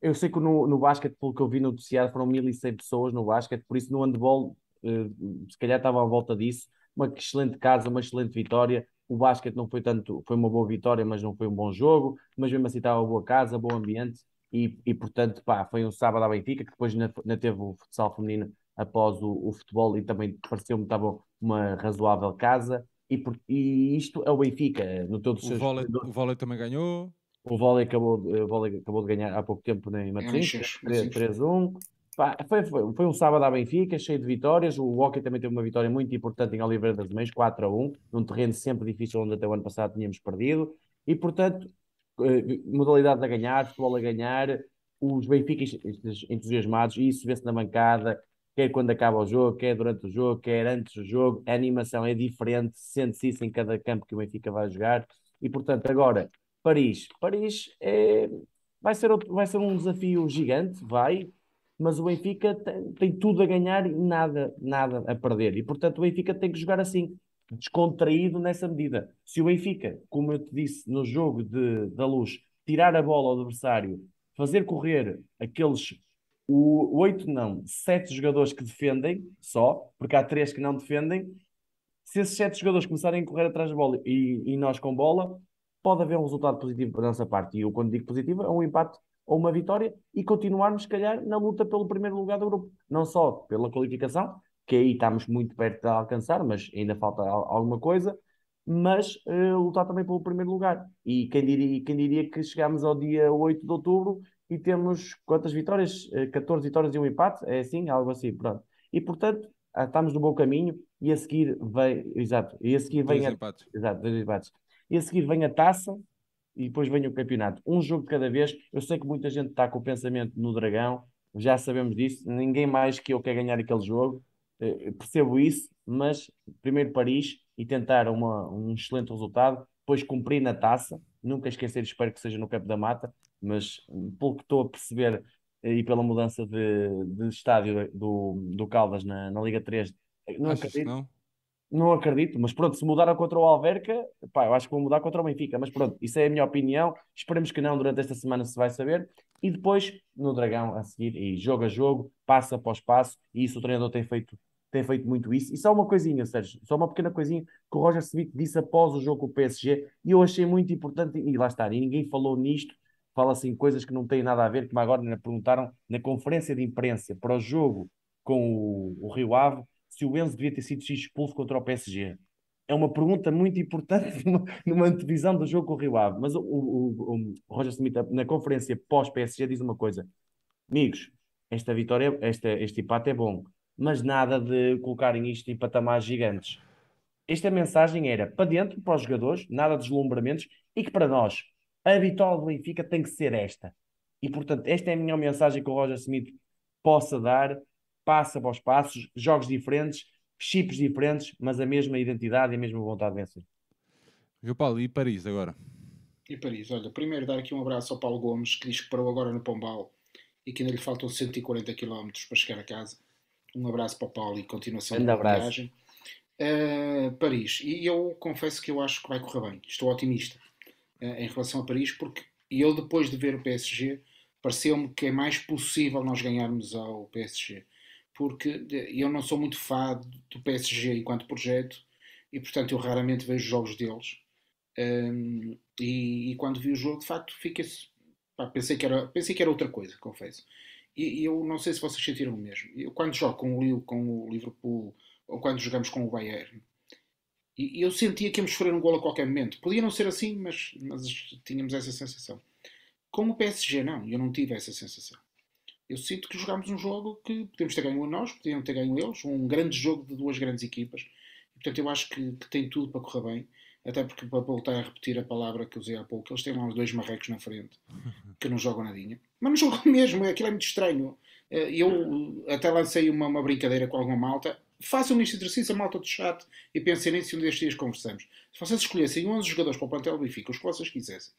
Eu sei que no, no basquete, pelo que eu vi no noticiário, foram 1100 pessoas no basquete, por isso no handball, eh, se calhar estava à volta disso. Uma excelente casa, uma excelente vitória. O basquete não foi tanto, foi uma boa vitória, mas não foi um bom jogo. Mas mesmo assim estava uma boa casa, bom ambiente. E, e portanto, pá, foi um sábado à Benfica, que depois ainda, teve o futsal feminino após o, o futebol e também pareceu-me que estava uma razoável casa. E, por- e isto é o Benfica, no todo o seu vôlei, o vôlei também ganhou. O vôlei acabou, o vôlei acabou de ganhar há pouco tempo em Matosinhos. 3-1. Foi, foi, foi um sábado à Benfica, cheio de vitórias. O Hockey também teve uma vitória muito importante em Oliveira das Meias, 4-1, num terreno sempre difícil onde até o ano passado tínhamos perdido. E, portanto, eh, modalidade a ganhar, futebol a ganhar, os Benficas entusiasmados, e isso vê-se na bancada, quer quando acaba o jogo, quer durante o jogo, quer antes do jogo. A animação é diferente, sente-se isso em cada campo que o Benfica vai jogar. E, portanto, agora Paris. Paris é, vai, ser outro, vai ser um desafio gigante, vai, mas o Benfica tem, tem, tudo a ganhar e nada, nada a perder. E portanto o Benfica tem que jogar assim, descontraído nessa medida. Se o Benfica, como eu te disse no jogo de, da luz, tirar a bola ao adversário, fazer correr aqueles o, oito não, sete jogadores que defendem só, porque há três que não defendem. Se esses sete jogadores começarem a correr atrás da bola e, e nós com bola, pode haver um resultado positivo da nossa parte. E eu, quando digo positivo, é um empate ou uma vitória e continuarmos, se calhar, na luta pelo primeiro lugar do grupo. Não só pela qualificação, que aí estamos muito perto de alcançar, mas ainda falta alguma coisa, mas uh, lutar também pelo primeiro lugar. E quem diria, quem diria que chegamos ao dia 8 de outubro e temos quantas vitórias? 14 eh, vitórias e um empate? É assim? Algo assim, pronto. E portanto, ah, estamos no bom caminho e a seguir vem, exato, e a seguir vem dois a, empates. exato, dois empates. E a seguir vem a taça e depois vem o campeonato. Um jogo de cada vez. Eu sei que muita gente está com o pensamento no Dragão, já sabemos disso. Ninguém mais que eu quer ganhar aquele jogo. Uh, percebo isso, mas primeiro Paris e tentar uma, um excelente resultado, depois cumprir na taça. Nunca esquecer, espero que seja no Campo da Mata, mas pelo que estou a perceber e pela mudança de, de estádio do, do Caldas na, na Liga 3, não Achas acredito. não? Não acredito, mas pronto, se mudaram contra o Alverca, pá, eu acho que vão mudar contra o Benfica, mas pronto, isso é a minha opinião. Esperemos que não, durante esta semana se vai saber. E depois no Dragão a seguir, e jogo a jogo, passo após passo, e isso o treinador tem feito, tem feito muito isso. E só uma coisinha, Sérgio, só uma pequena coisinha que o Roger Smith disse após o jogo com o PSG, e eu achei muito importante, e lá está, e ninguém falou nisto, fala assim coisas que não têm nada a ver, como agora me perguntaram na conferência de imprensa para o jogo com o, o Rio Ave, se o Enzo devia ter sido expulso contra o PSG. É uma pergunta muito importante numa, numa antevisão do jogo com o Rio Ave. Mas o, o, o, Roger Smith, na conferência pós-PSG, diz uma coisa: Amigos, esta vitória, esta, este empate é bom, mas nada de colocarem isto em patamares gigantes. Esta mensagem era para dentro, para os jogadores, nada de deslumbramentos, e que para nós, a vitória do Benfica tem que ser esta. E portanto, esta é a minha mensagem que o Roger Smith possa dar, passa para os passos, jogos diferentes, chips diferentes, mas a mesma identidade e a mesma vontade de vencer. João Paulo, e Paris agora? E Paris, olha, primeiro dar aqui um abraço ao Paulo Gomes, que diz que parou agora no Pombal e que ainda lhe faltam 140 km para chegar a casa. Um abraço para o Paulo e continuação Grande da abraço. viagem. Uh, Paris, e eu confesso que eu acho que vai correr bem, estou otimista uh, em relação a Paris, porque eu depois de ver o PSG, pareceu-me que é mais possível nós ganharmos ao PSG, porque eu não sou muito fã do PSG enquanto projeto e portanto eu raramente vejo jogos deles. Um, e, e, quando vi o jogo, de facto, fica-se. Pensei, que era, pensei que era outra coisa, confesso. E, e, eu não sei se vocês sentiram o mesmo. Eu, quando jogo com o, com o Liverpool ou quando jogamos com o Bayern, e eu sentia que íamos sofrer um gol a qualquer momento. Podia não ser assim, mas, mas tínhamos essa sensação. Com o PSG, não, eu não tive essa sensação. Eu sinto que jogámos um jogo que podemos ter ganho nós, podiam ter ganho eles, um grande jogo de duas grandes equipas. E, portanto, eu acho que, que, tem tudo para correr bem. Até porque, para voltar a repetir a palavra que usei há pouco, eles têm lá uns dois marrecos na frente que não jogam nadinha. Mas não jogam mesmo, aquilo é muito estranho. Eu até lancei uma, uma brincadeira com alguma malta. Façam este exercício, a malta do chat, e pensem nisso e um destes dias conversamos. Se vocês escolhessem 11 jogadores para o plantel do Benfica, os que vocês quisessem,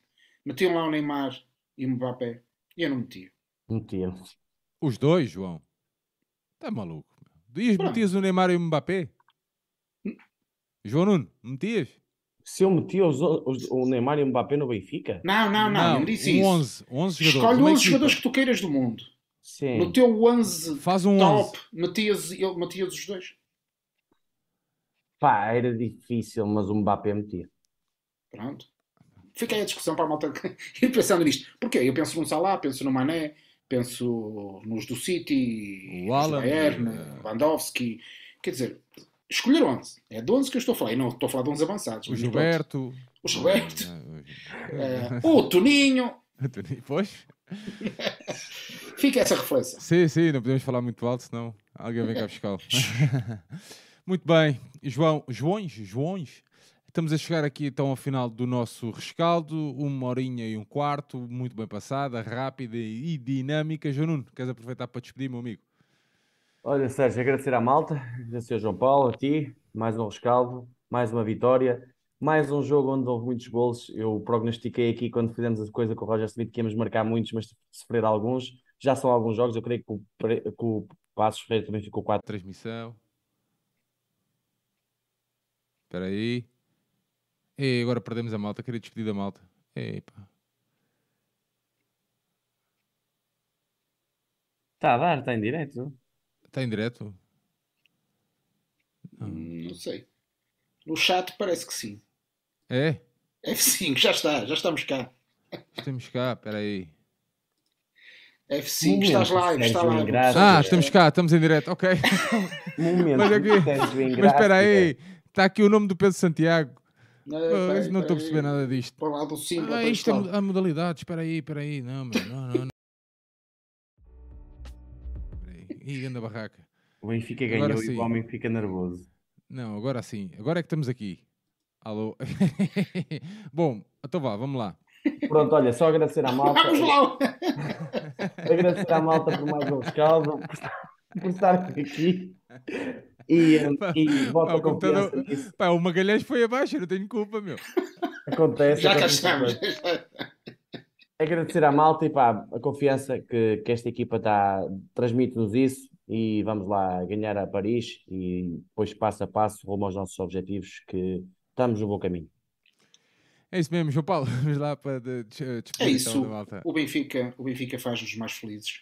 metiam lá o Neymar e o Mbappé, e eu não metia. Metia. Os dois, João? Tá maluco? Dias metias o Neymar e o Mbappé? João Nuno, metias? Se eu metia os, os, o Neymar e o Mbappé no Benfica? Não, não, não, não, disse um isso. 11, 11 jogadores. Escolhe uma 11 equipa. jogadores que tu queiras do mundo. Sim. No teu 11 Faz um top, 11. metias, ele- metias os dois. Pá, era difícil, mas o Mbappé metia. Pronto. Fica aí a discussão para a malta ir pensando nisto. Porquê? Eu penso no Salah, penso no Mané, penso nos do City, O Haaland, Bayern, eh, Lewandowski. Quer dizer, escolher 11. É de 11 que eu estou a falar. E não estou a falar de 11 avançados. O Gilberto. O Gilberto. Eh, o Toninho. Pois? Fica essa reflexão. Sim, sim, não podemos falar muito alto, senão alguém vem cá buscar. muito bem, João, Joões, Joões, estamos a chegar aqui então ao final do nosso rescaldo, uma horinha e um quarto, muito bem passada, rápida e dinâmica. João Nuno, queres aproveitar para despedir, meu amigo? Olha, Sérgio, agradecer à malta, agradecer ao João Paulo, a ti, mais um rescaldo, mais uma vitória. mais um jogo onde houve muitos gols. Eu prognostiquei aqui quando fizemos a coisa com o Roger Smith que íamos marcar muitos, mas sofrer alguns. Já são alguns jogos, eu creio que o, que o Passos Ferreira também ficou 4. Transmissão. Espera aí. E agora perdemos a malta, queria despedir da malta. Epa. Está a dar, está em direto. Está em direto? Não. não sei. No chat parece que sim. É? F5, já está, já estamos cá. Estamos cá, espera aí. F5, estás live, está lá. Ah, estamos cá, estamos em direto, ok. Momento, mas, aqui, mas espera aí, está aqui o nome do Pedro Santiago. Não, oh, não estou a perceber nada disto. Para lá do símbolo. Ah, isto é a modalidade, espera aí, espera aí. Não, meu, não, não. não. Ih, anda barraca. O Benfica ganhou e o homem fica nervoso. Não, agora sim. Agora é que estamos aqui. Alô? Bom, então vá, vamos lá. Pronto, olha, só agradecer à malta. Vamos lá! agradecer à malta por mais um rescaldo, por estar aqui. E, e voto a confiança computador... Pá, o Magalhães foi abaixo, eu não tenho culpa, meu. Acontece. Já cá estamos. Agradecer à malta e pá, a confiança que, que esta equipa está, transmite-nos isso e vamos lá ganhar a Paris e depois passo a passo rumo aos nossos objetivos que estamos no bom caminho. É isso mesmo, João Paulo. Vamos lá para despedir É isso. O Benfica, o Benfica faz-nos mais felizes.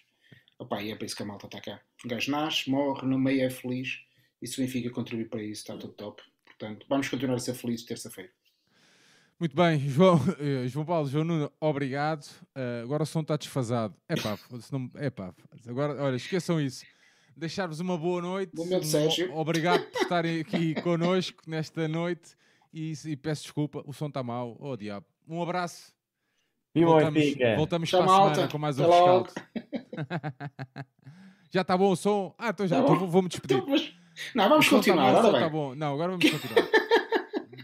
Opa, e é para isso que a malta está cá. Um gajo nasce, morre, no meio é feliz. E se o Benfica contribuir para isso, está tudo top. Portanto, vamos continuar a ser felizes terça-feira. Muito bem, João, eh, João Paulo, João Nuno, obrigado. Uh, agora o som está desfasado. É pá, não, epá, agora, olha, esqueçam isso deixar-vos uma boa noite. Momento, Sérgio. Obrigado por estarem aqui connosco nesta noite e, e, peço desculpa, o som está mau. Oh, diabo. Um abraço. E voltamos, voltamos para a semana com mais um rescaldo. já está bom o som? Ah, então já, tá então vou-me despedir. Então, mas... Não, vamos tá continuar. Tá bom, tá bom. Não, agora vamos continuar.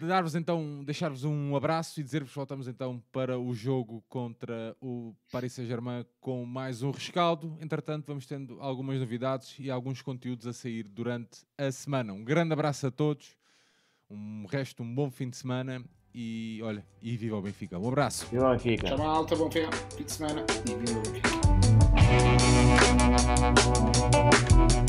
dar-vos então, deixar-vos um abraço e dizer-vos voltamos então para o jogo contra o Paris Saint-Germain com mais um rescaldo. Entretanto, vamos tendo algumas novidades e alguns conteúdos a sair durante a semana. Um grande abraço a todos, um resto, um bom fim de semana e olha, e viva o Benfica. Um abraço. Viva o Benfica. Tchau, malta, bom fim de semana e viva o Benfica. Thank you.